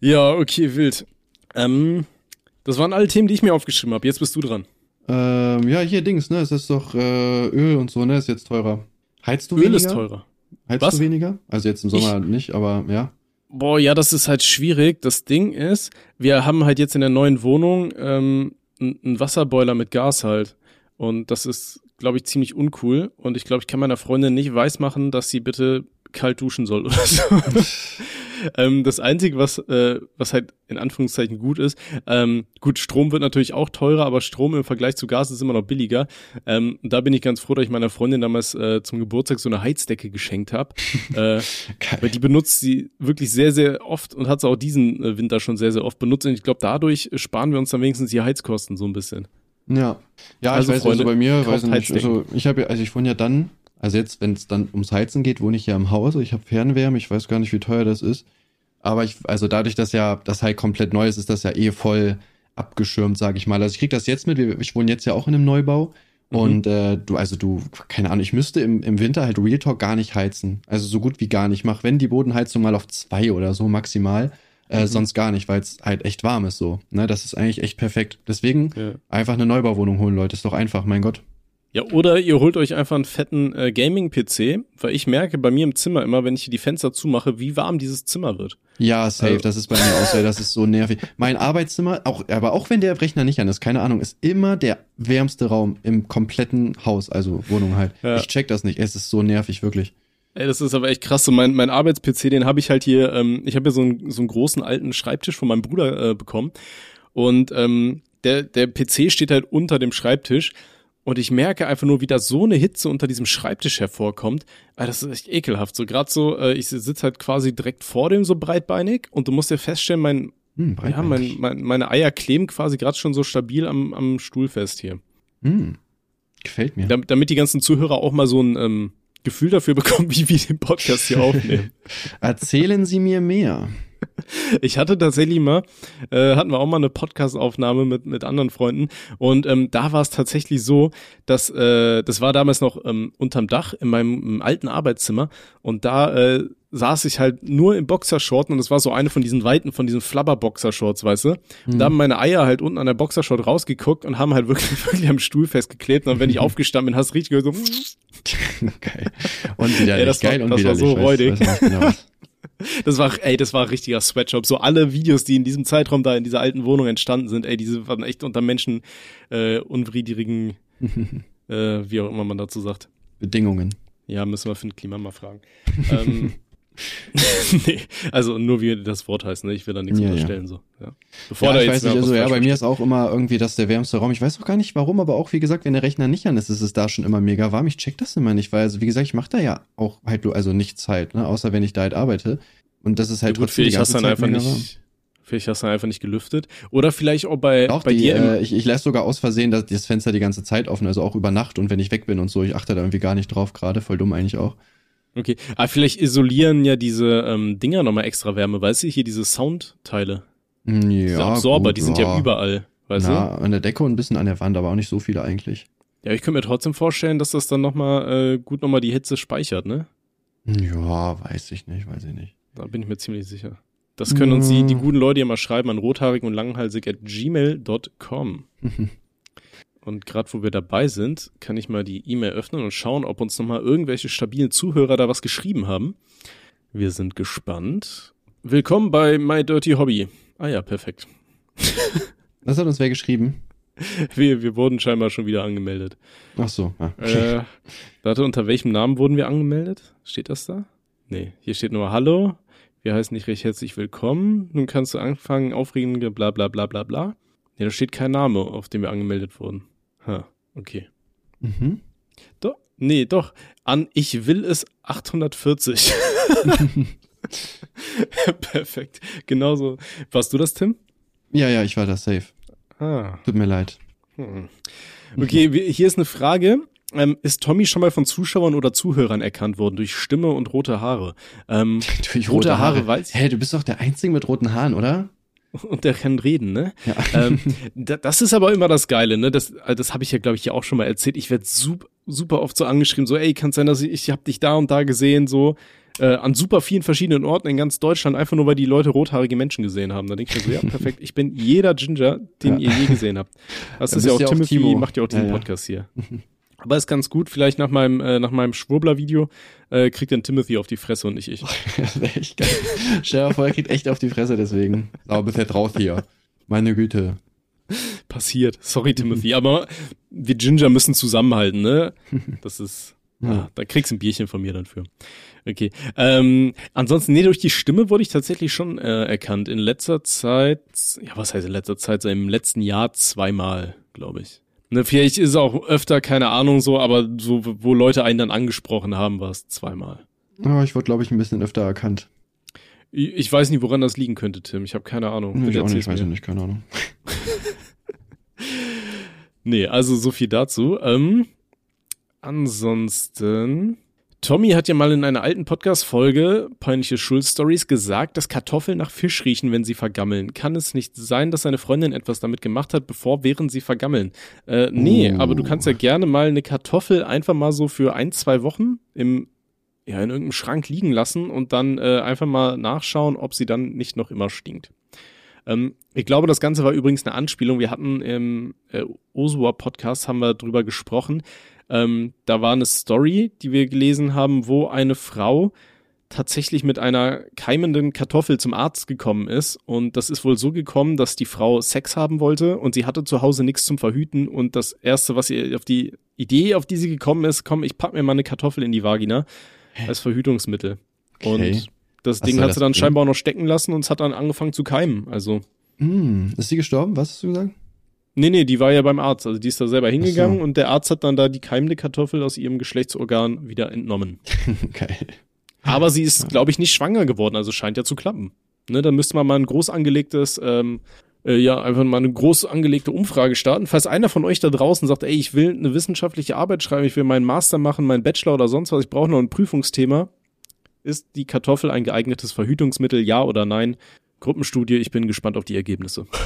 Ja, okay, wild. Ähm, das waren alle Themen, die ich mir aufgeschrieben habe. Jetzt bist du dran. Ähm, ja, hier Dings, ne, es ist doch äh, Öl und so, ne, ist jetzt teurer. Heizt du Öl weniger? ist teurer. Heizt Was? du weniger? Also jetzt im Sommer nicht, aber ja. Boah, ja, das ist halt schwierig. Das Ding ist, wir haben halt jetzt in der neuen Wohnung ähm, einen Wasserboiler mit Gas halt. Und das ist, glaube ich, ziemlich uncool. Und ich glaube, ich kann meiner Freundin nicht weismachen, dass sie bitte kalt duschen soll oder so. ähm, das Einzige, was, äh, was halt in Anführungszeichen gut ist, ähm, gut, Strom wird natürlich auch teurer, aber Strom im Vergleich zu Gas ist immer noch billiger. Ähm, da bin ich ganz froh, dass ich meiner Freundin damals äh, zum Geburtstag so eine Heizdecke geschenkt habe. äh, weil die benutzt sie wirklich sehr, sehr oft und hat sie auch diesen äh, Winter schon sehr, sehr oft benutzt. Und ich glaube, dadurch sparen wir uns dann wenigstens die Heizkosten so ein bisschen. Ja. Ja, Also, ich weiß, Freunde, also bei mir, weiß ich nicht, also ich habe ja, also ich wohne ja dann, also jetzt, wenn es dann ums Heizen geht, wohne ich ja im Haus, ich habe Fernwärme, ich weiß gar nicht, wie teuer das ist. Aber ich, also dadurch, dass ja das halt komplett neu ist, ist das ja eh voll abgeschirmt, sage ich mal. Also ich krieg das jetzt mit, wir- ich wohne jetzt ja auch in einem Neubau. Mhm. Und äh, du, also du, keine Ahnung, ich müsste im, im Winter halt Real Talk gar nicht heizen. Also so gut wie gar nicht. Mach, wenn die Bodenheizung mal auf zwei oder so maximal. Äh, Mhm. Sonst gar nicht, weil es halt echt warm ist so. Ne, das ist eigentlich echt perfekt. Deswegen Ja. einfach eine Neubauwohnung holen, Leute. Ist doch einfach, mein Gott. Ja, oder ihr holt euch einfach einen fetten äh, Gaming-PC, weil ich merke bei mir im Zimmer immer, wenn ich hier die Fenster zumache, wie warm dieses Zimmer wird. Ja, safe, Also- das ist bei mir auch so, das ist so nervig. Mein Arbeitszimmer, auch, aber auch wenn der Rechner nicht an ist, keine Ahnung, ist immer der wärmste Raum im kompletten Haus, also Wohnung halt. Ja. Ich check das nicht, es ist so nervig, wirklich. Ey, das ist aber echt krass. So mein, mein Arbeits-PC, den habe ich halt hier, ähm, ich habe hier so einen, so einen großen alten Schreibtisch von meinem Bruder äh, bekommen. Und ähm, der, der PC steht halt unter dem Schreibtisch. Und ich merke einfach nur, wie da so eine Hitze unter diesem Schreibtisch hervorkommt. Ah, das ist echt ekelhaft. So gerade so, äh, ich sitze halt quasi direkt vor dem so breitbeinig und du musst dir feststellen, mein, Hm, ja, mein, mein, meine Eier kleben quasi gerade schon so stabil am, am Stuhl fest hier. Hm, gefällt mir. Damit, damit die ganzen Zuhörer auch mal so ein ähm, Gefühl dafür bekommen, wie wir den Podcast hier aufnehmen. Erzählen Sie mir mehr. Ich hatte tatsächlich mal, äh, hatten wir auch mal eine Podcast-Aufnahme mit, mit anderen Freunden und ähm, da war es tatsächlich so, dass, äh, das war damals noch ähm, unterm Dach in meinem alten Arbeitszimmer und da äh, saß ich halt nur im Boxershort und es war so eine von diesen weiten, von diesen Flabber-Boxershorts, weißt du? Und da haben meine Eier halt unten an der Boxershort rausgeguckt und haben halt wirklich, wirklich am Stuhl festgeklebt und wenn ich aufgestanden bin, hast du richtig gehört so, geil. Und widerlich, Ey, das war- geil und das war widerlich. so weiß- räudig. weiß genau was. Das war, ey, das war ein richtiger Sweatshop. So alle Videos, die in diesem Zeitraum da in dieser alten Wohnung entstanden sind, ey, diese waren echt unter Menschen äh, unwidrigen, äh, wie auch immer man dazu sagt. Bedingungen. Ja, müssen wir Finn Klima mal fragen. ähm, nee, also nur wie das Wort heißt, ne? Ich will da nichts Ja, ja. unterstellen, so. Ja. Bevor ja, da ich jetzt weiß nicht, also ja, bei mir ist auch immer irgendwie das der wärmste Raum. Ich weiß auch gar nicht warum, aber auch wie gesagt, wenn der Rechner nicht an ist, ist es da schon immer mega warm. Ich check das immer nicht, weil also wie gesagt, ich mache da ja auch halt also nichts halt, ne, außer wenn ich da halt arbeite. Und das ist halt Ja, gut, trotzdem die vielleicht hast ganze Zeit einfach mega warm. nicht, vielleicht hast du dann einfach nicht gelüftet. Oder vielleicht auch bei, Auch bei die, dir äh, ich, ich lasse sogar aus Versehen das, das Fenster die ganze Zeit offen, also auch über Nacht und wenn ich weg bin und so, ich achte da irgendwie gar nicht drauf gerade, voll dumm eigentlich auch. Okay, aber vielleicht isolieren ja diese ähm, Dinger nochmal extra Wärme, weißt du, hier diese Soundteile. Hm, Ja, Diese Absorber, gut, die sind ja, überall, weißt Na, an der Decke und ein bisschen an der Wand, aber auch nicht so viele eigentlich. du? Ja, ich könnte mir trotzdem vorstellen, dass das dann nochmal äh, gut nochmal die Hitze speichert, ne? Ja, weiß ich nicht, weiß ich nicht. Da bin ich mir ziemlich sicher. Das können uns die, die guten Leute ja mal schreiben an rothaarig und langhalsig at gmail.com. Und gerade wo wir dabei sind, kann ich mal die E-Mail öffnen und schauen, ob uns nochmal irgendwelche stabilen Zuhörer da was geschrieben haben. Wir sind gespannt. Willkommen bei My Dirty Hobby. Ah ja, perfekt. Was hat uns wer geschrieben? Wir, wir wurden scheinbar schon wieder angemeldet. Ach so, ja. Äh, warte, unter welchem Namen wurden wir angemeldet? Steht das da? Nee, hier steht nur Hallo. Wir heißen dich recht herzlich willkommen. Nun kannst du anfangen, aufregende bla bla bla bla bla. Ja, da steht kein Name, auf dem wir angemeldet wurden. Ha, okay. Mhm. Doch, nee, doch. An Ich will es 840. Perfekt. Genauso. Warst du das, Tim? Ja, ja, ich war da safe. Ah. Tut mir leid. Hm. Okay, hier ist eine Frage. Ähm, ist Tommy schon mal von Zuschauern oder Zuhörern erkannt worden durch Stimme und rote Haare? Ähm, Durch Rote Haare, weiß ich. Hä, du bist doch der Einzige mit roten Haaren, oder? und der kann reden, ne? Ja. ähm, da, das ist aber immer das Geile, ne? Das, äh, das habe ich ja, glaube ich, ja auch schon mal erzählt. Ich werde super, super oft so angeschrieben, so, ey, kann sein, dass ich, ich habe dich da und da gesehen, so äh, an super vielen verschiedenen Orten in ganz Deutschland, einfach nur weil die Leute rothaarige Menschen gesehen haben. Da denke ich mir so, ja, perfekt, ich bin jeder Ginger, den Ja. ihr je gesehen habt. Das Da ist ja auch auch Timothy, Timo. macht ja auch diesen ja. Podcast hier. Aber ist ganz gut, vielleicht nach meinem, äh, nach meinem Schwurbler-Video äh, kriegt dann Timothy auf die Fresse und nicht ich. Das wäre echt geil. Stell vor, er kriegt echt auf die Fresse deswegen. Aber bist jetzt raus hier. Meine Güte. passiert. Sorry, Timothy, aber wir Ginger müssen zusammenhalten, ne? Das ist. Ah, da kriegst du ein Bierchen von mir dann für. Okay. Ähm, ansonsten, nee, durch die Stimme wurde ich tatsächlich schon äh, erkannt. In letzter Zeit, ja, was heißt in letzter Zeit? So im letzten Jahr zweimal, glaube ich. Ne, vielleicht ist es auch öfter, keine Ahnung so, aber so, wo Leute einen dann angesprochen haben, war es zweimal. Oh, ich wurde, glaube ich, ein bisschen öfter erkannt. Ich, ich weiß nicht, woran das liegen könnte, Tim. Ich habe keine Ahnung. ich Bitte auch nicht, weiß ich nicht, keine Ahnung. Nee, also so viel dazu. Ähm, ansonsten, Tommy hat ja mal in einer alten Podcast-Folge, peinliche Schulstories, gesagt, dass Kartoffeln nach Fisch riechen, wenn sie vergammeln. Kann es nicht sein, dass seine Freundin etwas damit gemacht hat, bevor, während sie vergammeln? Äh, nee, Oh. aber du kannst ja gerne mal eine Kartoffel einfach mal so für ein, zwei Wochen im, ja, in irgendeinem Schrank liegen lassen und dann äh, einfach mal nachschauen, ob sie dann nicht noch immer stinkt. Ähm, ich glaube, das Ganze war übrigens eine Anspielung. Wir hatten im äh, Osua-Podcast haben wir drüber gesprochen. Ähm, da war eine Story, die wir gelesen haben, wo eine Frau tatsächlich mit einer keimenden Kartoffel zum Arzt gekommen ist. Und das ist wohl so gekommen, dass die Frau Sex haben wollte und sie hatte zu Hause nichts zum Verhüten. Und das Erste, was ihr auf die Idee, auf die sie gekommen ist, komm, ich pack mir mal eine Kartoffel in die Vagina als Verhütungsmittel. Okay. Und das Ding hat sie dann scheinbar auch noch stecken lassen und es hat dann angefangen zu keimen. Also, Hm, ist sie gestorben? Was hast du gesagt? Nee, nee, die war ja beim Arzt. Also, die ist da selber hingegangen so. und der Arzt hat dann da die keimende Kartoffel aus ihrem Geschlechtsorgan wieder entnommen. Geil. Aber sie ist, glaube ich, nicht schwanger geworden, also scheint ja zu klappen. Ne, dann müsste man mal ein groß angelegtes, ähm, äh, ja, einfach mal eine groß angelegte Umfrage starten. Falls einer von euch da draußen sagt, ey, ich will eine wissenschaftliche Arbeit schreiben, ich will meinen Master machen, meinen Bachelor oder sonst was, ich brauche noch ein Prüfungsthema. Ist die Kartoffel ein geeignetes Verhütungsmittel, ja oder nein? Gruppenstudie, ich bin gespannt auf die Ergebnisse.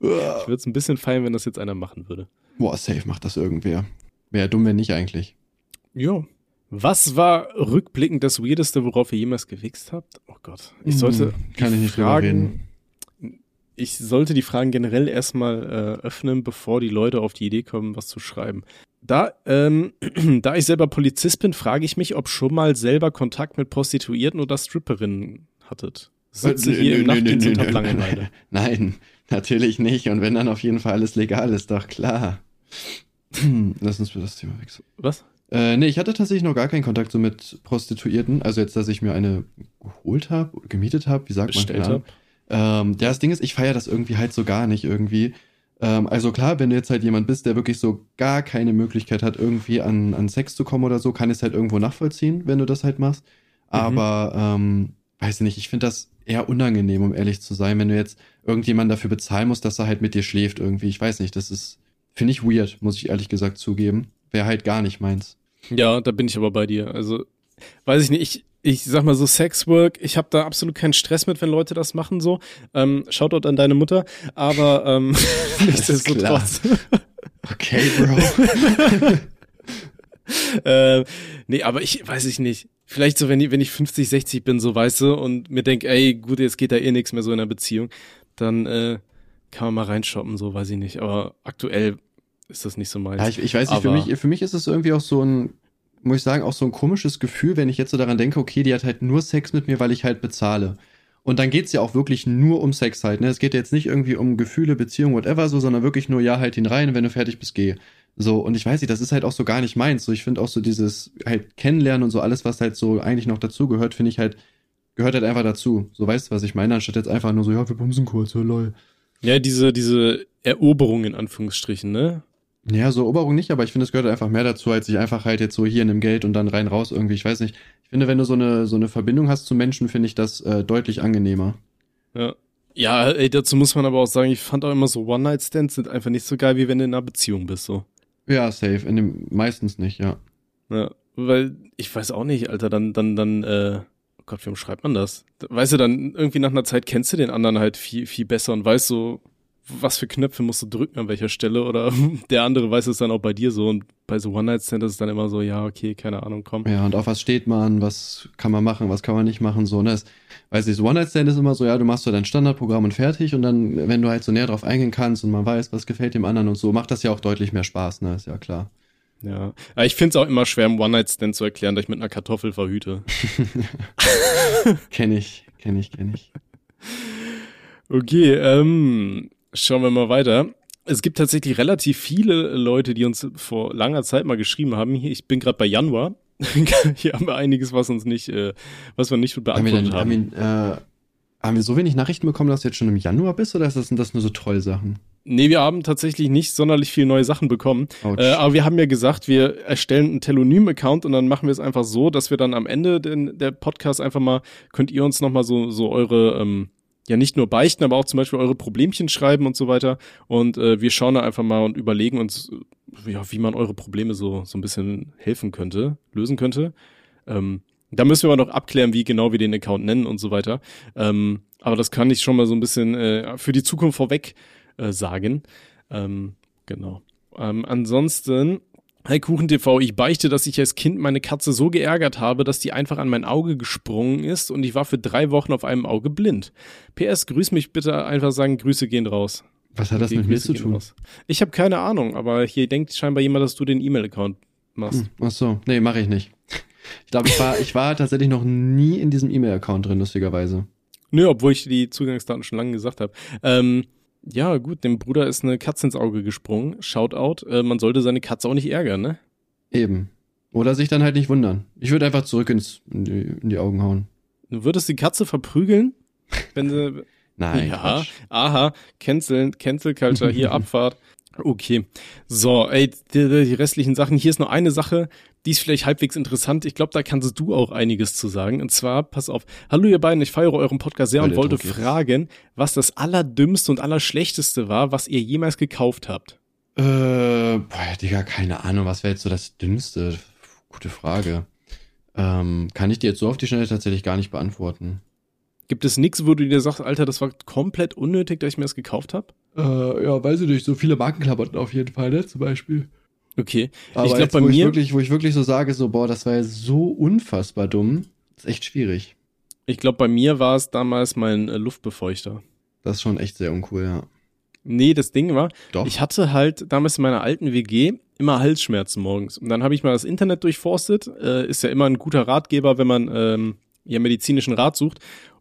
ich würde es ein bisschen feiern, wenn das jetzt einer machen würde. Boah, safe macht das irgendwer. Wäre dumm, wenn nicht eigentlich. Ja. Was war rückblickend das Weirdeste, worauf ihr jemals gewichst habt? Oh Gott. Ich Hm, sollte kann die ich nicht Fragen, ich sollte die Fragen generell erstmal äh, öffnen, bevor die Leute auf die Idee kommen, was zu schreiben. Da, ähm, da ich selber Polizist bin, frage ich mich, ob schon mal selber Kontakt mit Prostituierten oder Stripperinnen hattet. Sitze Äh, hier nö, im Nachtdienst und hab Langeweile. Nein, natürlich nicht. Und wenn dann auf jeden Fall alles legal ist, doch klar. Lass uns für das Thema wechseln. Was? Äh, nee, ich hatte tatsächlich noch gar keinen Kontakt so mit Prostituierten. Also jetzt, dass ich mir eine geholt habe, gemietet habe, wie sagt man? Bestellt Keine Ahnung. Ähm, ja, das Ding ist, ich feiere das irgendwie halt so gar nicht irgendwie. Ähm, also klar, wenn du jetzt halt jemand bist, der wirklich so gar keine Möglichkeit hat, irgendwie an, an Sex zu kommen oder so, kann ich es halt irgendwo nachvollziehen, wenn du das halt machst. Aber, ähm, weiß ich nicht, ich finde das eher unangenehm, um ehrlich zu sein, wenn du jetzt irgendjemand dafür bezahlen musst, dass er halt mit dir schläft irgendwie. Ich weiß nicht, das ist, finde ich weird, muss ich ehrlich gesagt zugeben. Wäre halt gar nicht meins. Ja, da bin ich aber bei dir. Also, weiß ich nicht, ich, ich sag mal so Sexwork, ich habe da absolut keinen Stress mit, wenn Leute das machen so. Ähm, Shoutout an deine Mutter, aber ähm, nichtsdestotrotz. Okay, Bro. äh, nee, aber ich weiß ich nicht. Vielleicht so, wenn ich, wenn ich 50, 60 bin, so weißt du, und mir denk, ey, gut, jetzt geht da eh nichts mehr so in der Beziehung, dann äh, kann man mal reinshoppen, so weiß ich nicht. Aber aktuell ist das nicht so meins. Ja, ich, ich weiß nicht, für mich, für mich ist es irgendwie auch so ein, muss ich sagen, auch so ein komisches Gefühl, wenn ich jetzt so daran denke, okay, die hat halt nur Sex mit mir, weil ich halt bezahle. Und dann geht's ja auch wirklich nur um Sex halt. Ne? Es geht jetzt nicht irgendwie um Gefühle, Beziehung, whatever, so, sondern wirklich nur, ja, halt ihn rein, wenn du fertig bist, geh. So, und ich weiß nicht, das ist halt auch so gar nicht meins. So, ich finde auch so dieses halt Kennenlernen und so alles, was halt so eigentlich noch dazu gehört, finde ich halt, gehört halt einfach dazu. So, weißt du, was ich meine? Anstatt jetzt einfach nur so, ja, wir bumsen kurz, ja, lol. Ja, diese, diese Eroberung in Anführungsstrichen, ne? Ja, so Eroberung nicht, aber ich finde, es gehört einfach mehr dazu, als sich einfach halt jetzt so hier in dem Geld und dann rein raus irgendwie. Ich weiß nicht. Ich finde, wenn du so eine, so eine Verbindung hast zu Menschen, finde ich das äh, deutlich angenehmer. Ja. Ja, ey, dazu muss man aber auch sagen, ich fand auch immer so One-Night-Stands sind einfach nicht so geil, wie wenn du in einer Beziehung bist, so. Ja, safe. In dem, meistens nicht, ja. Ja, weil ich weiß auch nicht, Alter, dann, dann, dann, äh, oh Gott, wie schreibt man das? Weißt du, dann irgendwie nach einer Zeit kennst du den anderen halt viel, viel besser und weißt so, was für Knöpfe musst du drücken an welcher Stelle oder der andere weiß es dann auch bei dir so und bei so One-Night-Stand ist es dann immer so, ja, okay, keine Ahnung, komm. Ja, und auf was steht man, was kann man machen, was kann man nicht machen, so, ne? Das, weiß ich, so One-Night-Stand ist immer so, ja, du machst so dein Standardprogramm und fertig und dann, wenn du halt so näher drauf eingehen kannst und man weiß, was gefällt dem anderen und so, macht das ja auch deutlich mehr Spaß, ne? Ist ja klar. Ja. Aber ich find's auch immer schwer, im One-Night-Stand zu erklären, dass ich mit einer Kartoffel verhüte. Kenn ich, kenn ich, kenn ich. Okay, ähm, schauen wir mal weiter. Es gibt tatsächlich relativ viele Leute, die uns vor langer Zeit mal geschrieben haben. Ich bin gerade bei Januar. Hier haben wir einiges, was uns nicht, äh, was wir nicht Haben wir, beantwortet haben. haben, wir, äh, haben wir so wenig Nachrichten bekommen, dass du jetzt schon im Januar bist oder sind das nur so Trollsachen? Nee, wir haben tatsächlich nicht sonderlich viele neue Sachen bekommen. Äh, aber wir haben ja gesagt, wir erstellen einen Telonym-Account und dann machen wir es einfach so, dass wir dann am Ende den, der Podcast einfach mal, könnt ihr uns nochmal so, so eure, ähm, ja nicht nur beichten, aber auch zum Beispiel eure Problemchen schreiben und so weiter. Und äh, wir schauen da einfach mal und überlegen uns, äh, ja, wie man eure Probleme so, so ein bisschen helfen könnte, lösen könnte. Ähm, da müssen wir aber noch abklären, wie genau wir den Account nennen und so weiter. Ähm, aber das kann ich schon mal so ein bisschen äh, für die Zukunft vorweg äh, sagen. Ähm, genau. Ähm, ansonsten, Hi Kuchen TV, ich beichte, dass ich als Kind meine Katze so geärgert habe, dass die einfach an mein Auge gesprungen ist und ich war für drei Wochen auf einem Auge blind. PS, grüß mich bitte einfach sagen, Grüße gehen raus. Was hat das mit mir Grüße zu gehen tun? raus. Ich habe keine Ahnung, aber hier denkt scheinbar jemand, dass du den E-Mail-Account machst. Hm, Ach so, nee, mache ich nicht. Ich glaube, ich war, ich war tatsächlich noch nie in diesem E-Mail-Account drin, lustigerweise. Nö, obwohl ich die Zugangsdaten schon lange gesagt habe. Ähm, ja, gut, dem Bruder ist eine Katze ins Auge gesprungen. Shoutout. Äh, man sollte seine Katze auch nicht ärgern, ne? Eben. Oder sich dann halt nicht wundern. Ich würde einfach zurück ins, in, die, in die Augen hauen. Du würdest die Katze verprügeln, wenn sie. Nein. ja, Quatsch. aha, canceln, Cancel Culture, hier Abfahrt. Okay. So, ey, die, die restlichen Sachen. Hier ist noch eine Sache, die ist vielleicht halbwegs interessant. Ich glaube, da kannst du auch einiges zu sagen. Und zwar, pass auf. Hallo ihr beiden, ich feiere euren Podcast sehr Weil und wollte Druck fragen, was das allerdümmste und allerschlechteste war, was ihr jemals gekauft habt. Äh, boah, Digga, keine Ahnung, was wäre jetzt so das Dümmste? Gute Frage. Ähm, kann ich dir jetzt so auf die Schnelle tatsächlich gar nicht beantworten. Gibt es nichts, wo du dir sagst, Alter, das war komplett unnötig, dass ich mir das gekauft habe? Äh, ja, weiß ich nicht, so viele Markenklamotten auf jeden Fall, ne, zum Beispiel. Okay. Aber ich glaube, bei wo mir. Ich wirklich, wo ich wirklich so sage, so, boah, das war ja so unfassbar dumm, ist echt schwierig. Ich glaube, bei mir war es damals mein äh, Luftbefeuchter. Das ist schon echt sehr uncool, ja. Nee, das Ding war, Doch. ich hatte halt damals in meiner alten WG immer Halsschmerzen morgens. Und dann habe ich mal das Internet durchforstet. Äh, ist ja immer ein guter Ratgeber, wenn man ähm, ja medizinischen Rat sucht.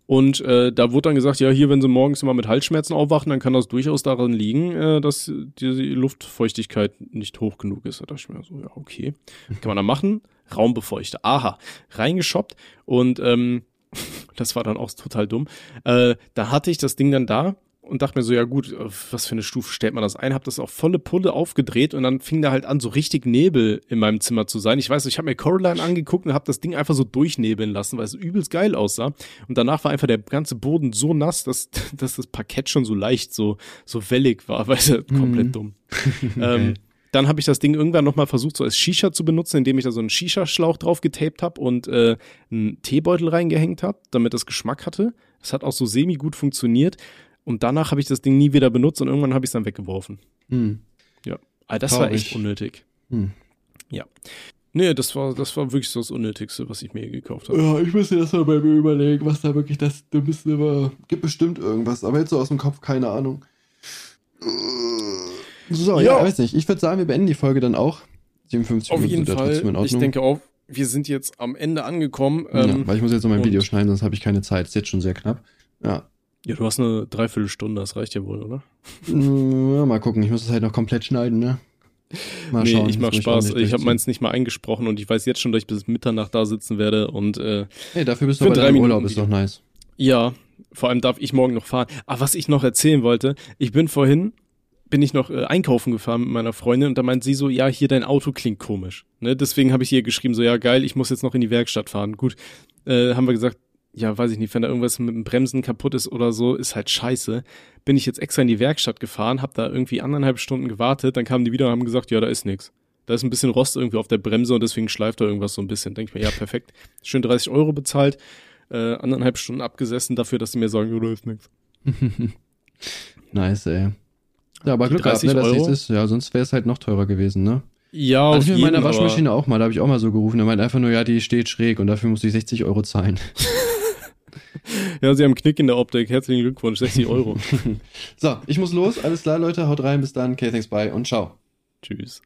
Und äh, da wurde dann gesagt, ja, hier, wenn sie morgens immer mit Halsschmerzen aufwachen, dann kann das durchaus daran liegen, äh, dass die Luftfeuchtigkeit nicht hoch genug ist. Da dachte ich mir so, ja, okay. Kann man da machen? Raumbefeuchter. Aha. Reingeschoppt. Und ähm, das war dann auch total dumm. Äh, da hatte ich das Ding dann da und dachte mir so, ja gut, was für eine Stufe stellt man das ein? Hab das auf volle Pulle aufgedreht und dann fing da halt an, so richtig Nebel in meinem Zimmer zu sein. Ich weiß, ich habe mir Coraline angeguckt und habe das Ding einfach so durchnebeln lassen, weil es übelst geil aussah. Und danach war einfach der ganze Boden so nass, dass, dass das Parkett schon so leicht, so, so wellig war, weil es komplett dumm. ähm, dann habe ich das Ding irgendwann nochmal versucht, so als Shisha zu benutzen, indem ich da so einen Shisha-Schlauch drauf getaped habe und äh, einen Teebeutel reingehängt habe, damit das Geschmack hatte. Das hat auch so semi gut funktioniert. Und danach habe ich das Ding nie wieder benutzt und irgendwann habe ich es dann weggeworfen. Hm. Ja. Aber das war Traurig. echt unnötig. Hm. Ja. Nee, das war, das war wirklich so das Unnötigste, was ich mir gekauft habe. Ja, ich müsste das mal bei mir überlegen, was da wirklich das Dümmste war. Gibt bestimmt irgendwas, aber jetzt so aus dem Kopf keine Ahnung. So, ja, Ja. weiß nicht. Ich würde sagen, wir beenden die Folge dann auch. 57 Auf Minuten jeden ja Fall. Ich denke auch, wir sind jetzt am Ende angekommen. ja, Ähm, weil ich muss jetzt noch mein Video schneiden, sonst habe ich keine Zeit. Ist jetzt schon sehr knapp. Ja. Ja, du hast eine Dreiviertelstunde, das reicht ja wohl, oder? Ja, mal gucken. Ich muss es halt noch komplett schneiden, ne? Mal nee, schauen. ich mach Das Spaß. ordentlich Ich habe meins nicht mal eingesprochen und ich weiß jetzt schon, dass ich bis Mitternacht da sitzen werde und äh, Hey, dafür bist du aber drei im Minuten Urlaub, ist doch nice. Ja, vor allem darf ich morgen noch fahren. Ah, was ich noch erzählen wollte, ich bin vorhin, bin ich noch äh, einkaufen gefahren mit meiner Freundin und da meint sie so, ja, hier dein Auto klingt komisch. Ne? Deswegen habe ich ihr geschrieben, so, ja, geil, ich muss jetzt noch in die Werkstatt fahren. Gut, äh, haben wir gesagt, ja, weiß ich nicht, wenn da irgendwas mit dem Bremsen kaputt ist oder so, ist halt scheiße. Bin ich jetzt extra in die Werkstatt gefahren, hab da irgendwie anderthalb Stunden gewartet, dann kamen die wieder und haben gesagt, ja, da ist nix. Da ist ein bisschen Rost irgendwie auf der Bremse und deswegen schleift da irgendwas so ein bisschen. Denke ich mir, ja, perfekt. Schön 30 Euro bezahlt, äh, anderthalb Stunden abgesessen dafür, dass sie mir sagen, ja, da ist nix. Nice, ey. Ja, aber Die Glück gehabt, 30 ne, dass nichts ist. Ja, sonst wäre es halt noch teurer gewesen, ne? Ja, Hatte auf ich mit jeden, meiner aber- Waschmaschine auch mal, da habe ich auch mal so gerufen. Er meint einfach nur, ja, die steht schräg und dafür musste ich 60 Euro zahlen. Ja, sie haben einen Knick in der Optik. Herzlichen Glückwunsch, 60 Euro. So, ich muss los. Alles klar, Leute. Haut rein. Bis dann. Okay, thanks, bye und ciao. Tschüss.